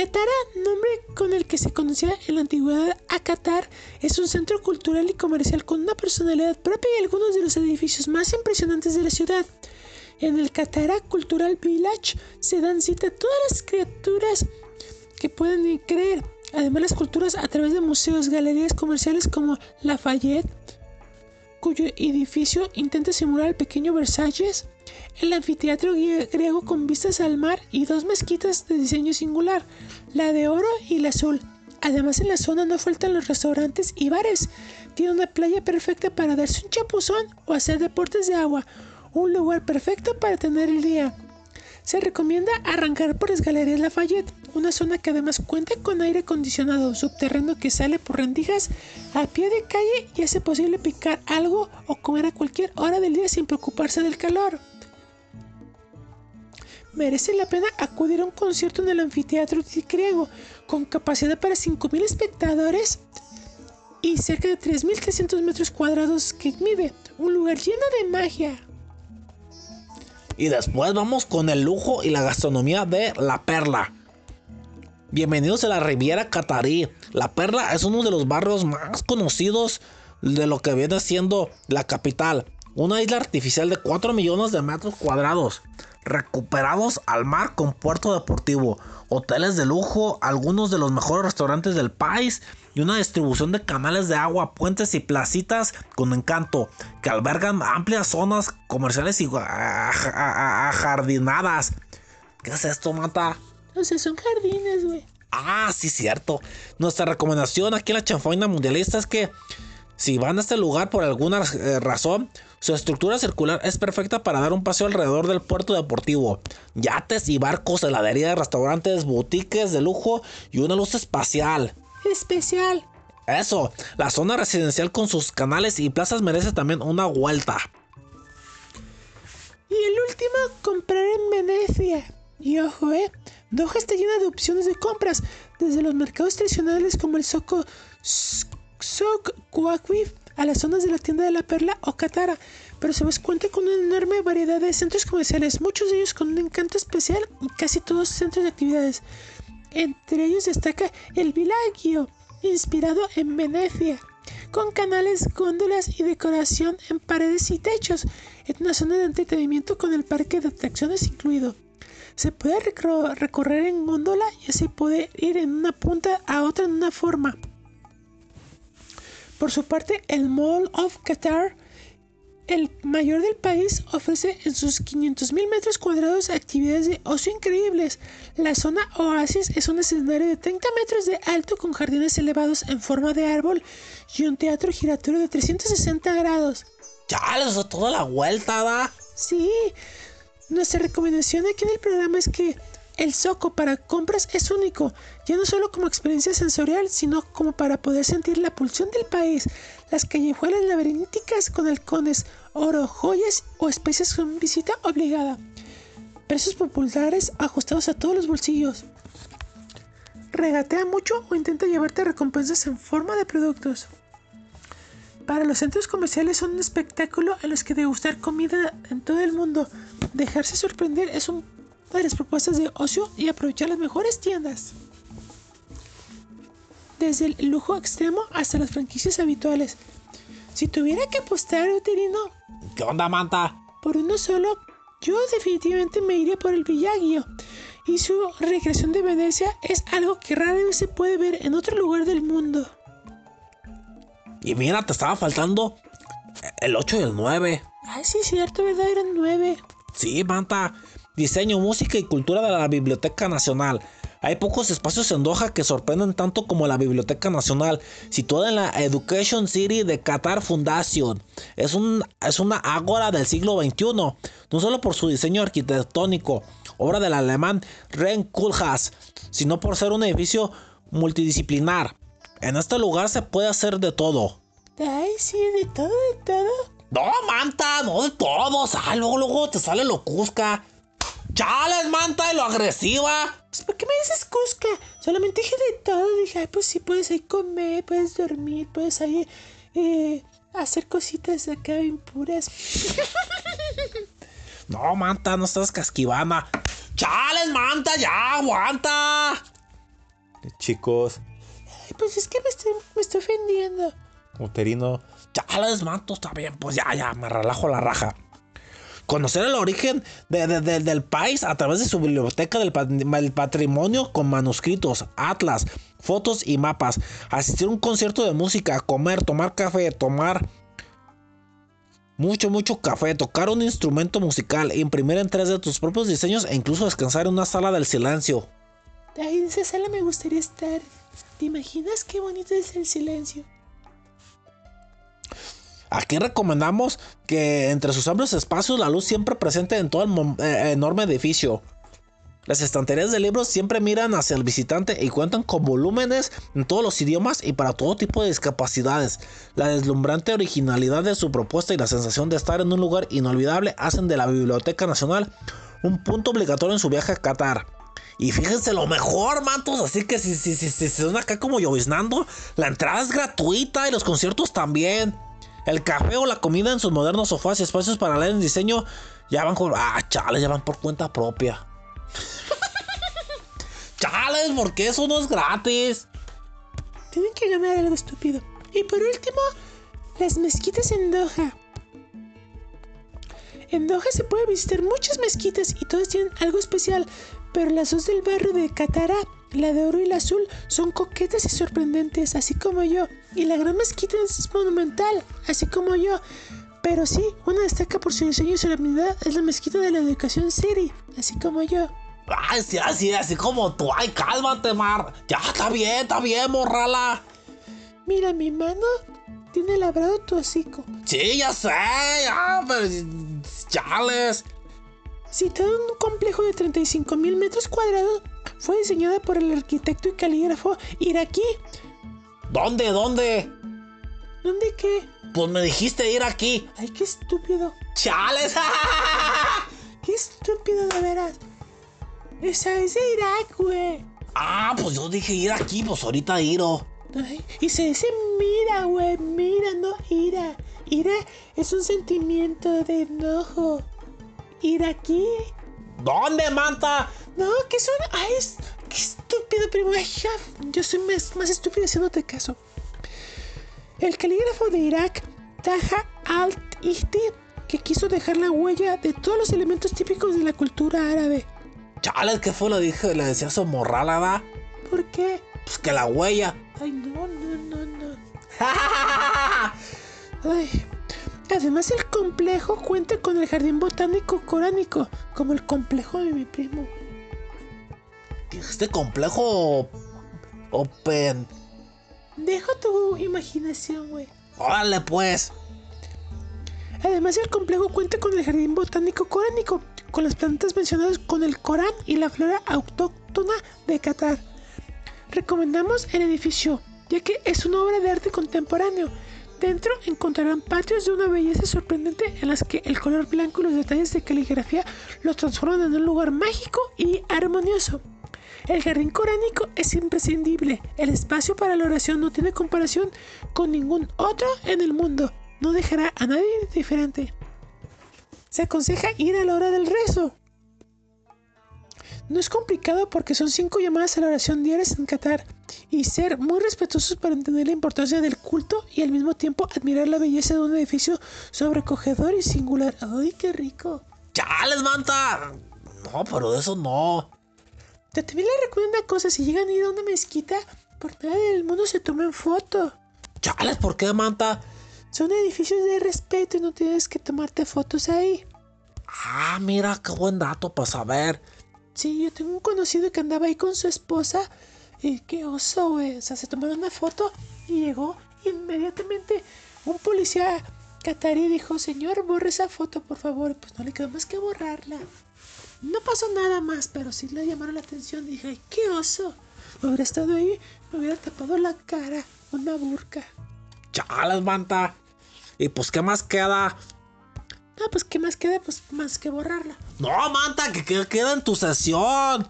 Katara, nombre con el que se conocía en la antigüedad a Qatar, es un centro cultural y comercial con una personalidad propia y algunos de los edificios más impresionantes de la ciudad. En el Katara Cultural Village se dan cita a todas las criaturas que pueden creer, además las culturas a través de museos, galerías comerciales como Lafayette, cuyo edificio intenta simular el pequeño Versalles, el anfiteatro grie- griego con vistas al mar y dos mezquitas de diseño singular, la de oro y la azul. Además en la zona no faltan los restaurantes y bares. Tiene una playa perfecta para darse un chapuzón o hacer deportes de agua. Un lugar perfecto para tener el día. Se recomienda arrancar por las Galerías Lafayette, una zona que además cuenta con aire acondicionado subterráneo que sale por rendijas a pie de calle y hace posible picar algo o comer a cualquier hora del día sin preocuparse del calor. Merece la pena acudir a un concierto en el anfiteatro griego con capacidad para 5.000 espectadores y cerca de 3.300 metros cuadrados que mide, un lugar lleno de magia. Y después vamos con el lujo y la gastronomía de La Perla. Bienvenidos a la Riviera Catarí. La Perla es uno de los barrios más conocidos de lo que viene siendo la capital. Una isla artificial de 4 millones de metros cuadrados. Recuperados al mar con puerto deportivo. Hoteles de lujo, algunos de los mejores restaurantes del país y una distribución de canales de agua, puentes y placitas con encanto que albergan amplias zonas comerciales y ajardinadas. ¿Qué es esto, Mata? O sea, son jardines, güey. Ah, sí, cierto. Nuestra recomendación aquí en la chanfaina mundialista es que si van a este lugar por alguna eh, razón, su estructura circular es perfecta para dar un paseo alrededor del puerto deportivo. Yates y barcos, heladerías, restaurantes, boutiques de lujo y una luz espacial. Especial. Eso, la zona residencial con sus canales y plazas merece también una vuelta. Y el último, comprar en Venecia. Y ojo, eh, Doha está llena de opciones de compras, desde los mercados tradicionales como el Soko Sok Kuakwi a las zonas de la tienda de la Perla o Katara, pero se cuenta con una enorme variedad de centros comerciales, muchos de ellos con un encanto especial y casi todos centros de actividades. Entre ellos destaca el Villaggio, inspirado en Venecia, con canales, góndolas y decoración en paredes y techos, en una zona de entretenimiento con el parque de atracciones incluido. Se puede recorrer en góndola y se puede ir en una punta a otra en una forma. Por su parte, el Mall of Qatar, el mayor del país, ofrece en sus 500.000 metros cuadrados actividades de ocio increíbles. La zona Oasis es un escenario de 30 metros de alto con jardines elevados en forma de árbol y un teatro giratorio de 360 grados. Ya les dio toda la vuelta, ¿da? Sí, nuestra recomendación aquí en el programa es que el Soco para compras es único, ya no solo como experiencia sensorial, sino como para poder sentir la pulsión del país, las callejuelas laberínticas con halcones oro, joyas o especies con visita obligada. Precios populares ajustados a todos los bolsillos. Regatea mucho o intenta llevarte recompensas en forma de productos. Para los centros comerciales son un espectáculo en los que degustar comida en todo el mundo. Dejarse sorprender es una de las propuestas de ocio y aprovechar las mejores tiendas. Desde el lujo extremo hasta las franquicias habituales. Si tuviera que apostar, Uterino, ¿Qué onda, Manta? por uno solo, yo definitivamente me iría por el Villaggio. Y su recreación de Venecia es algo que rara vez se puede ver en otro lugar del mundo. Y mira, te estaba faltando el 8 y el 9. Ay, sí, cierto, ¿verdad? Eran nueve. Sí, Manta. Diseño, música y cultura de la Biblioteca Nacional. Hay pocos espacios en Doha que sorprenden tanto como la Biblioteca Nacional, situada en la Education City de Qatar Foundation. Es, un, es una ágora del siglo XXI, no solo por su diseño arquitectónico, obra del alemán Ren Koolhaas, sino por ser un edificio multidisciplinar. En este lugar se puede hacer de todo. Ay, sí, de todo, de todo. No, Manta, no de todos. Ah, luego, luego te sale lo cusca. Chales, Manta, y lo agresiva. Pues, ¿por qué me dices Cusca? Solamente dije de todo. Dije, ay, pues sí, puedes ahí comer, puedes dormir, puedes ahí eh, hacer cositas acá impuras. No, Manta, no estás casquivana. Chales, Manta, ya, aguanta. Chicos, Ay, pues es que me estoy, me estoy ofendiendo. Uterino, Chales, Manto, está bien. Pues ya, ya, me relajo la raja. Conocer el origen de- de- de- del país a través de su biblioteca del, pa- del patrimonio con manuscritos, atlas, fotos y mapas. Asistir a un concierto de música, comer, tomar café, tomar mucho, mucho café, tocar un instrumento musical, imprimir en 3D tus propios diseños e incluso descansar en una sala del silencio. Ay, en esa sala me gustaría estar. ¿Te imaginas qué bonito es el silencio? Aquí recomendamos que entre sus amplios espacios la luz siempre presente en todo el mo- eh, enorme edificio. Las estanterías de libros siempre miran hacia el visitante y cuentan con volúmenes en todos los idiomas y para todo tipo de discapacidades. La deslumbrante originalidad de su propuesta y la sensación de estar en un lugar inolvidable hacen de la Biblioteca Nacional un punto obligatorio en su viaje a Qatar. Y fíjense lo mejor, mantos. Así que si, si, si, si van acá como lloviznando, la entrada es gratuita y los conciertos también. El café o la comida en sus modernos sofás y espacios para leer en diseño ya van con. Ah, chales, ya van por cuenta propia. chales, porque eso no es gratis. Tienen que ganar algo estúpido. Y por último, las mezquitas en Doha. En Doha se puede visitar muchas mezquitas y todas tienen algo especial, pero las dos del barrio de Qatará, la de oro y la azul, son coquetas y sorprendentes, así como yo. Y la gran mezquita es monumental, así como yo. Pero sí, una destaca por su diseño y solemnidad, es la mezquita de la Educación City, así como yo. Ay, sí, así, así como tú. Ay, cálmate, Mar. Ya, está bien, está bien, morrala. Mira, mi mano tiene labrado tu hocico. Sí, ya sé, ya, pero. Chales. Situado en un complejo de 35 mil metros cuadrados, fue diseñada por el arquitecto y calígrafo iraquí. ¿Dónde, dónde? ¿Dónde qué? Pues me dijiste ir aquí. Ay, qué estúpido. Chales. Qué estúpido de veras. Esa es de Irak, güey. ah, pues yo dije ir aquí, pues ahorita iro. Ay, Y se dice mira, güey. Mira, no ira. Ira es un sentimiento de enojo. Iraquí. ¿Dónde, Manta? No, que son. Ay, es- qué estúpido, primo. Ay, ya, Yo soy más, más estúpido haciéndote caso. El calígrafo de Irak, Taha al-Ihti, que quiso dejar la huella de todos los elementos típicos de la cultura árabe. Chales, ¿qué fue lo dije? Le decía su morrala, ¿verdad? ¿Por qué? Pues que la huella. Ay, no, no, no, no. Ay. Además, el complejo cuenta con el jardín botánico coránico, como el complejo de mi primo. Este complejo. Open. Deja tu imaginación, güey. Órale, pues. Además, el complejo cuenta con el jardín botánico coránico, con las plantas mencionadas con el Corán y la flora autóctona de Qatar. Recomendamos el edificio, ya que es una obra de arte contemporáneo. Dentro encontrarán patios de una belleza sorprendente en las que el color blanco y los detalles de caligrafía los transforman en un lugar mágico y armonioso. El jardín coránico es imprescindible. El espacio para la oración no tiene comparación con ningún otro en el mundo. No dejará a nadie diferente. Se aconseja ir a la hora del rezo. No es complicado porque son cinco llamadas a la oración diarias en Qatar y ser muy respetuosos para entender la importancia del culto y al mismo tiempo admirar la belleza de un edificio sobrecogedor y singular. ¡Ay, qué rico! ¡Chales, manta! No, pero eso no. Te también les recuerdo una cosa, si llegan a ir a una mezquita, por nada del mundo se tomen foto. ¡Chales, ¿por qué, manta? Son edificios de respeto y no tienes que tomarte fotos ahí. Ah, mira, qué buen dato para saber. Sí, yo tengo un conocido que andaba ahí con su esposa. Y qué oso, güey. O sea, se tomaron una foto y llegó inmediatamente un policía catarí dijo, señor, borre esa foto, por favor. Pues no le quedó más que borrarla. No pasó nada más, pero sí le llamaron la atención. Dije, qué oso. Me hubiera estado ahí, me hubiera tapado la cara, una burca. Chales, manta. ¿Y pues qué más queda? No, pues qué más queda, pues más que borrarla. No, manta, que que queda en tu sesión.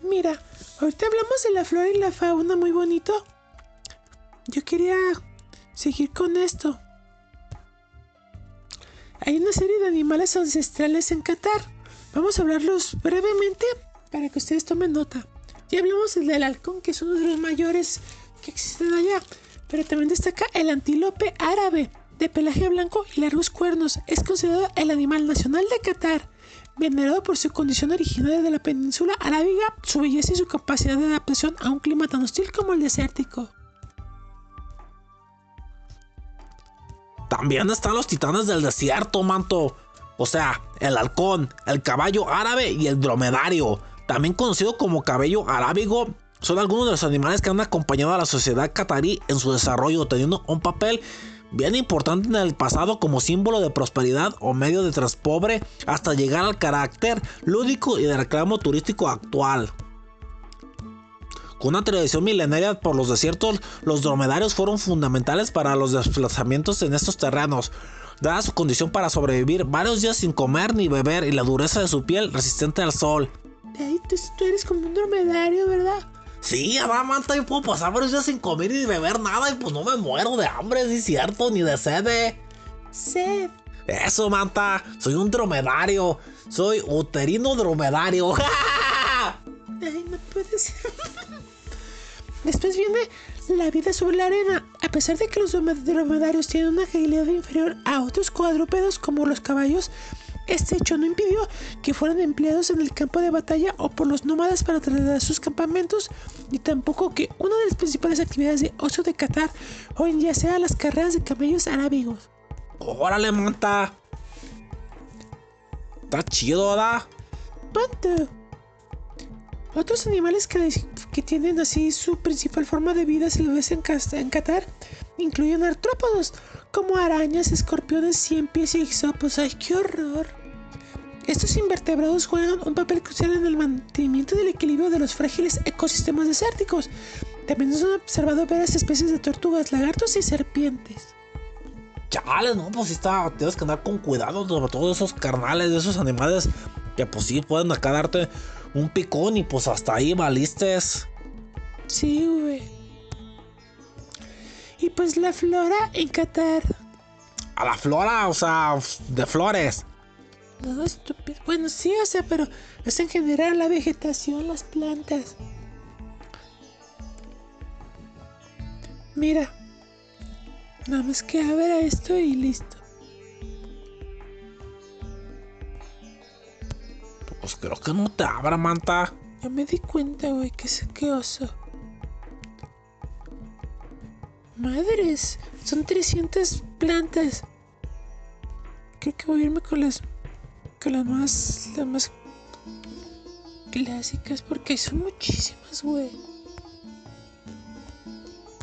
Mira, ahorita hablamos de la flora y la fauna muy bonito. Yo quería seguir con esto. Hay una serie de animales ancestrales en Qatar. Vamos a hablarlos brevemente para que ustedes tomen nota. Ya hablamos del halcón, que es uno de los mayores que existen allá. Pero también destaca el antílope árabe, de pelaje blanco y largos cuernos. Es considerado el animal nacional de Qatar, venerado por su condición originaria de la península arábiga, su belleza y su capacidad de adaptación a un clima tan hostil como el desértico. También están los titanes del desierto, manto. O sea, el halcón, el caballo árabe y el dromedario, también conocido como cabello arábigo, son algunos de los animales que han acompañado a la sociedad catarí en su desarrollo, teniendo un papel bien importante en el pasado como símbolo de prosperidad o medio de transpobre hasta llegar al carácter lúdico y de reclamo turístico actual. Con una tradición milenaria por los desiertos, los dromedarios fueron fundamentales para los desplazamientos en estos terrenos, dada su condición para sobrevivir varios días sin comer ni beber y la dureza de su piel resistente al sol. Tú eres como un dromedario, ¿verdad? Sí, va, manta, yo puedo pasar varios días sin comer y beber nada y pues no me muero de hambre, sí es cierto, ni de sed. eh. Sed. Eso, manta, soy un dromedario, soy uterino dromedario. Ay, no puede ser. Después viene la vida sobre la arena. A pesar de que los drome- dromedarios tienen una agilidad inferior a otros cuadrúpedos como los caballos, este hecho no impidió que fueran empleados en el campo de batalla o por los nómadas para trasladar sus campamentos, ni tampoco que una de las principales actividades de ocio de Qatar hoy en día sea las carreras de camellos arábigos. Órale, manta. Está chido, ¿verdad? ¡Panto! Otros animales que, que tienen así su principal forma de vida silvestre en, en Qatar incluyen artrópodos como arañas, escorpiones, cien pies y hisopos. ¡Ay, qué horror! Estos invertebrados juegan un papel crucial en el mantenimiento del equilibrio de los frágiles ecosistemas desérticos. También se han observado varias especies de tortugas, lagartos y serpientes. Chales, no, pues sí está, tienes que andar con cuidado, sobre todo de esos carnales, de esos animales que pues sí pueden acá darte un picón y pues hasta ahí valistes. Sí, pues la flora en Qatar. A la flora, o sea, de flores. No, estúpido. Bueno, sí, o sea, pero es en general la vegetación, las plantas. Mira. Nada más que a ver a esto y listo. Pues creo que no te abra, manta. Yo me di cuenta, güey, que es que oso. Madres, son 300 plantas. Creo que voy a irme con las con las más las más clásicas porque son muchísimas, güey.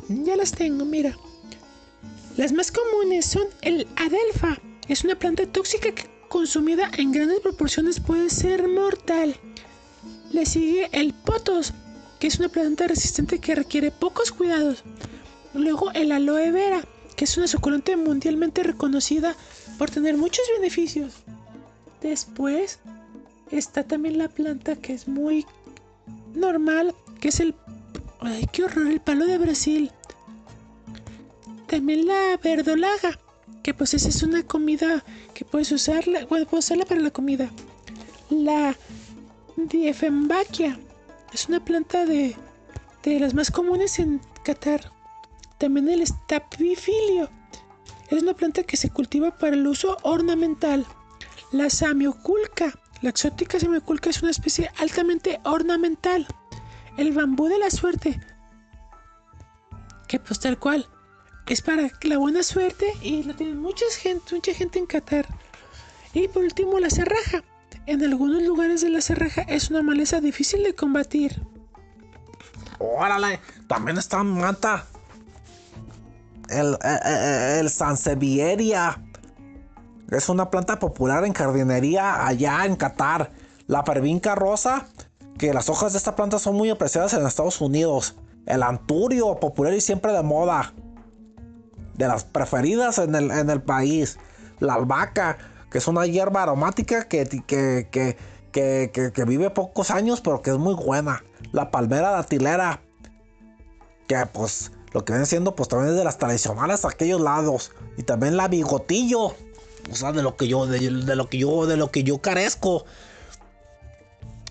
Ya las tengo, mira. Las más comunes son el adelfa. Es una planta tóxica que consumida en grandes proporciones puede ser mortal. Le sigue el potos, que es una planta resistente que requiere pocos cuidados. Luego el aloe vera, que es una suculenta mundialmente reconocida por tener muchos beneficios. Después está también la planta que es muy normal, que es el... ¡Ay, qué horror! El palo de Brasil. También la verdolaga, que pues esa es una comida que puedes usarla, bueno, puedes usarla para la comida. La diefenbachia es una planta de, de las más comunes en Qatar. También el staphyphilio es una planta que se cultiva para el uso ornamental. La samioculca, la exótica samioculca es una especie altamente ornamental. El bambú de la suerte, que pues tal cual es para la buena suerte y lo tienen mucha gente, mucha gente en Qatar. Y por último la serraja. En algunos lugares de la serraja es una maleza difícil de combatir. Órale, también está manta. El, el, el, el Sansevieria. Es una planta popular en jardinería allá en Qatar. La pervinca rosa, que las hojas de esta planta son muy apreciadas en Estados Unidos. El anturio, popular y siempre de moda. De las preferidas en el, en el país. La albahaca, que es una hierba aromática que, que, que, que, que vive pocos años, pero que es muy buena. La palmera datilera, que pues lo que viene siendo pues también es de las tradicionales aquellos lados. Y también la bigotillo. O sea, de lo que yo, de, lo que yo, de lo que yo carezco.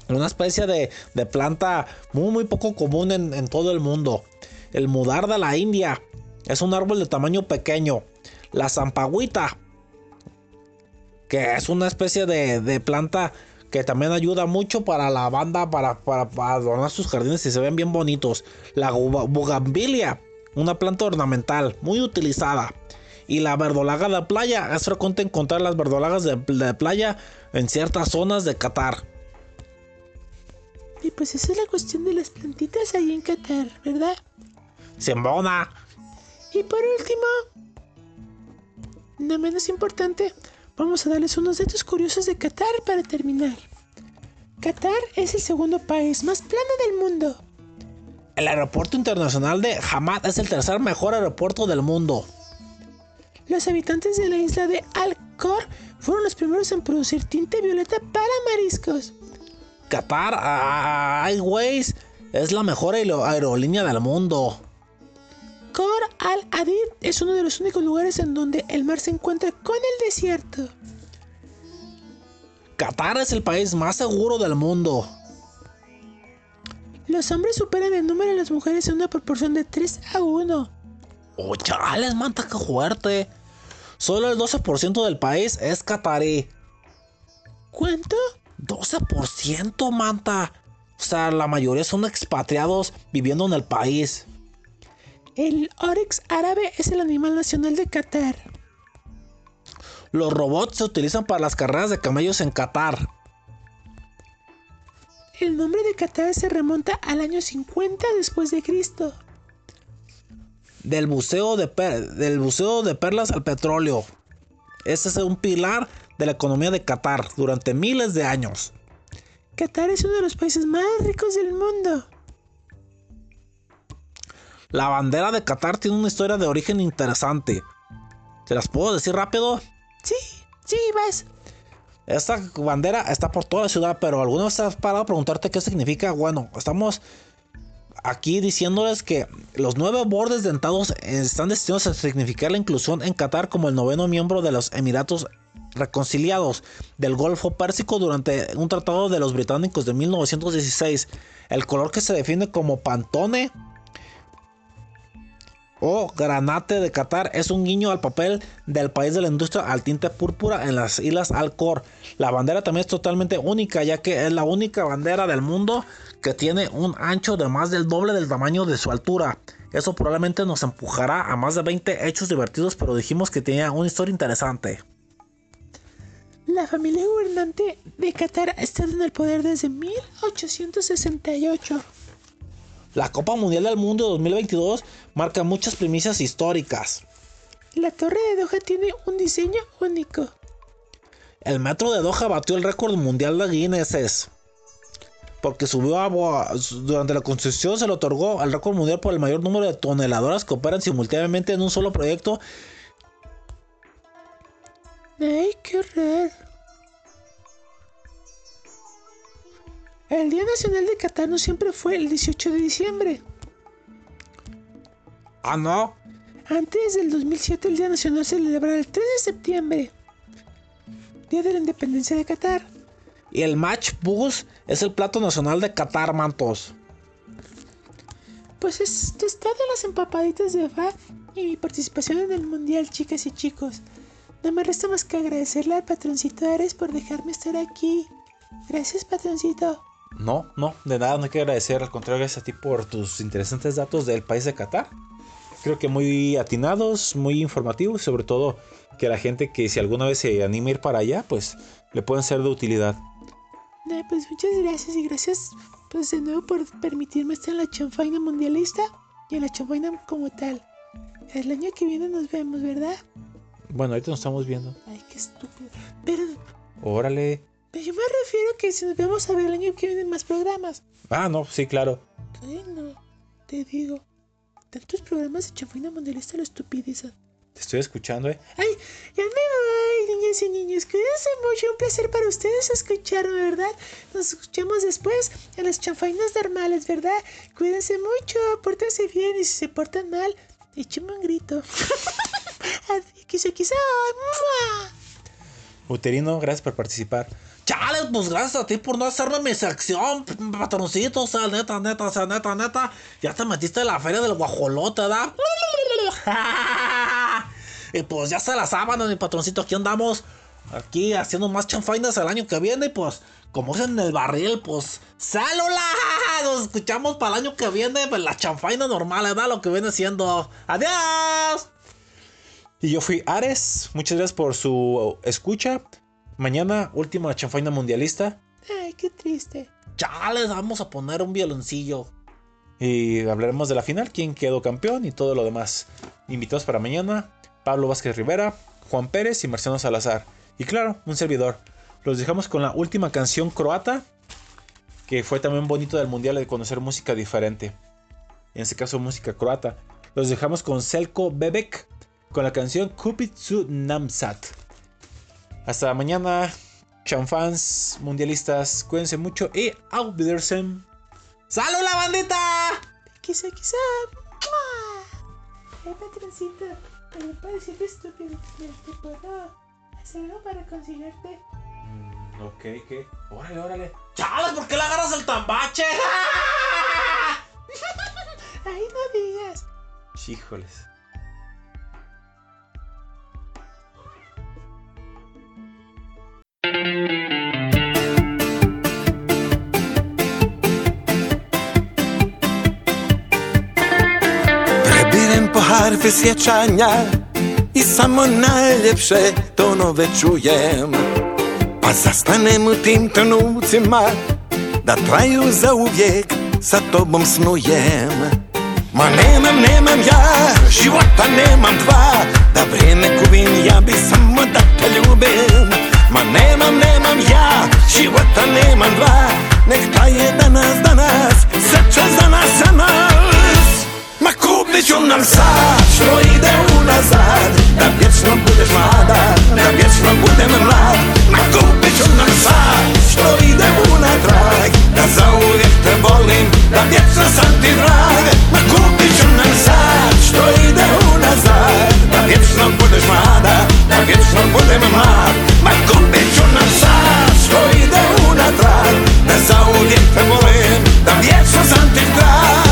Una especie de, de planta muy, muy poco común en, en, todo el mundo. El mudar de la India. Es un árbol de tamaño pequeño. La zampagüita. Que es una especie de, de planta que también ayuda mucho para la banda, para, para, para adornar sus jardines y se ven bien bonitos. La bugambilia, una planta ornamental muy utilizada. Y la verdolaga de playa, es frecuente encontrar las verdolagas de, de playa en ciertas zonas de Qatar. Y pues esa es la cuestión de las plantitas ahí en Qatar, ¿verdad? Simbona. Y por último, no menos importante, vamos a darles unos datos curiosos de Qatar para terminar. Qatar es el segundo país más plano del mundo. El aeropuerto internacional de Hamad es el tercer mejor aeropuerto del mundo. Los habitantes de la isla de Al-Khor fueron los primeros en producir tinta violeta para mariscos. Qatar Airways es la mejor aerolínea del mundo. Khor al-Adid es uno de los únicos lugares en donde el mar se encuentra con el desierto. Qatar es el país más seguro del mundo. Los hombres superan el número de las mujeres en una proporción de 3 a 1. Oh, chales, manta, qué fuerte. Solo el 12% del país es catarí. ¿Cuánto? 12%, manta. O sea, la mayoría son expatriados viviendo en el país. El oryx árabe es el animal nacional de Qatar. Los robots se utilizan para las carreras de camellos en Qatar. El nombre de Qatar se remonta al año 50 después de Cristo. Del buceo de, del buceo de perlas al petróleo. Este es un pilar de la economía de Qatar durante miles de años. Qatar es uno de los países más ricos del mundo. La bandera de Qatar tiene una historia de origen interesante. ¿Se las puedo decir rápido? Sí, sí, vas. Esta bandera está por toda la ciudad, pero alguna vez has parado a preguntarte qué significa. Bueno, estamos aquí diciéndoles que los nueve bordes dentados están destinados a significar la inclusión en Qatar como el noveno miembro de los Emiratos reconciliados del Golfo Pérsico durante un tratado de los británicos de 1916. El color que se define como Pantone o granate de Qatar es un guiño al papel del país de la industria al tinte púrpura en las islas Alcor. La bandera también es totalmente única ya que es la única bandera del mundo que tiene un ancho de más del doble del tamaño de su altura. Eso probablemente nos empujará a más de 20 hechos divertidos, pero dijimos que tenía una historia interesante. La familia gobernante de Qatar ha estado en el poder desde 1868. La Copa Mundial del Mundo 2022 marca muchas primicias históricas. La torre de Doha tiene un diseño único. El metro de Doha batió el récord mundial de Guinness. porque subió a, durante la construcción se le otorgó al récord mundial por el mayor número de toneladoras que operan simultáneamente en un solo proyecto. ¡Ay, qué horror! El Día Nacional de Qatar no siempre fue el 18 de diciembre. Ah, no. Antes del 2007 el Día Nacional se celebraba el 3 de septiembre. Día de la Independencia de Qatar. Y el match bus es el plato nacional de Qatar, mantos. Pues esto es todo las empapaditas de fa y mi participación en el mundial, chicas y chicos. No me resta más que agradecerle al patroncito Ares por dejarme estar aquí. Gracias, patroncito. No, no, de nada, no hay que agradecer. Al contrario, gracias a ti por tus interesantes datos del país de Qatar. Creo que muy atinados, muy informativos, sobre todo que la gente que si alguna vez se anima a ir para allá, pues le pueden ser de utilidad. No, pues muchas gracias y gracias pues de nuevo por permitirme estar en la chanfaina mundialista y en la chanfaina como tal. El año que viene nos vemos, ¿verdad? Bueno, ahorita nos estamos viendo. Ay, qué estúpido. Pero... Órale. Pero yo me refiero que si nos vemos a ver el año que viene más programas. Ah, no, sí, claro. Ay, no. Te digo. Tantos programas de chanfaina mundialista lo estupidizan. Te estoy escuchando, ¿eh? Ay, ya me voy, niñas y niños. Cuídense mucho. Un placer para ustedes escucharme, ¿verdad? Nos escuchamos después en las chanfainas normales, ¿verdad? Cuídense mucho, pórtense bien y si se portan mal, échenme un grito. Quizá, quizá. Uterino, gracias por participar. Chale, pues gracias a ti por no hacerme mi sección, patroncito. O sea, neta, neta, sea, neta, neta. Ya te metiste en la feria del guajolote, ¿verdad? y pues ya se la sábana, mi patroncito. Aquí andamos. Aquí haciendo más chanfainas el año que viene. Y pues, como es en el barril, pues, ¡salula! Nos escuchamos para el año que viene. Pues la chanfaina normal, ¿verdad? Lo que viene siendo. ¡Adiós! Y yo fui Ares. Muchas gracias por su escucha. Mañana, última chanfaina mundialista. Ay, qué triste. Chales, vamos a poner un violoncillo. Y hablaremos de la final, quién quedó campeón y todo lo demás. Invitados para mañana, Pablo Vázquez Rivera, Juan Pérez y Marciano Salazar. Y claro, un servidor. Los dejamos con la última canción croata, que fue también bonito del mundial de conocer música diferente. En este caso, música croata. Los dejamos con Selko Bebek, con la canción Kupitsu Namsat. Hasta mañana, chanfans, mundialistas, cuídense mucho y auf Wiedersehen. ¡Salud la bandita! Quizá, quizá. Ay, patroncito, pero puedo decirte estúpido. Te puedo hacer algo para conciliarte. Mm, ok, ¿qué? Órale, órale. ¡Chales! ¿Por qué le agarras el tambache? Ay, no digas. Híjoles. Prebiłem po harfy swieczania i samo najlepsze to nowe czuję. Pa zastanem u tim trenucima da traju za uvijek sa tobom snujem. Ma nemam, nemam ja, života nemam dva Da vrijeme gubim, ja bi samo da te ljubim Ma nemam, nemam ja, života nemam dva. Nek traje danas, danas, sreća za nas, za nas. Ma kupit ću nam sad, što ide unazad Da vječno budeš mlada, da vječno budem mlad. Ma kupit ću nam sad, što ide unatrag Da zauvijek te volim, da vječno sam ti drag. Ma kupit ću nam sad, što ide unazad Da vječno budeš mlada, da vječno budem mlad unatrag Da zauvijek te volim, da vječno sam ti drag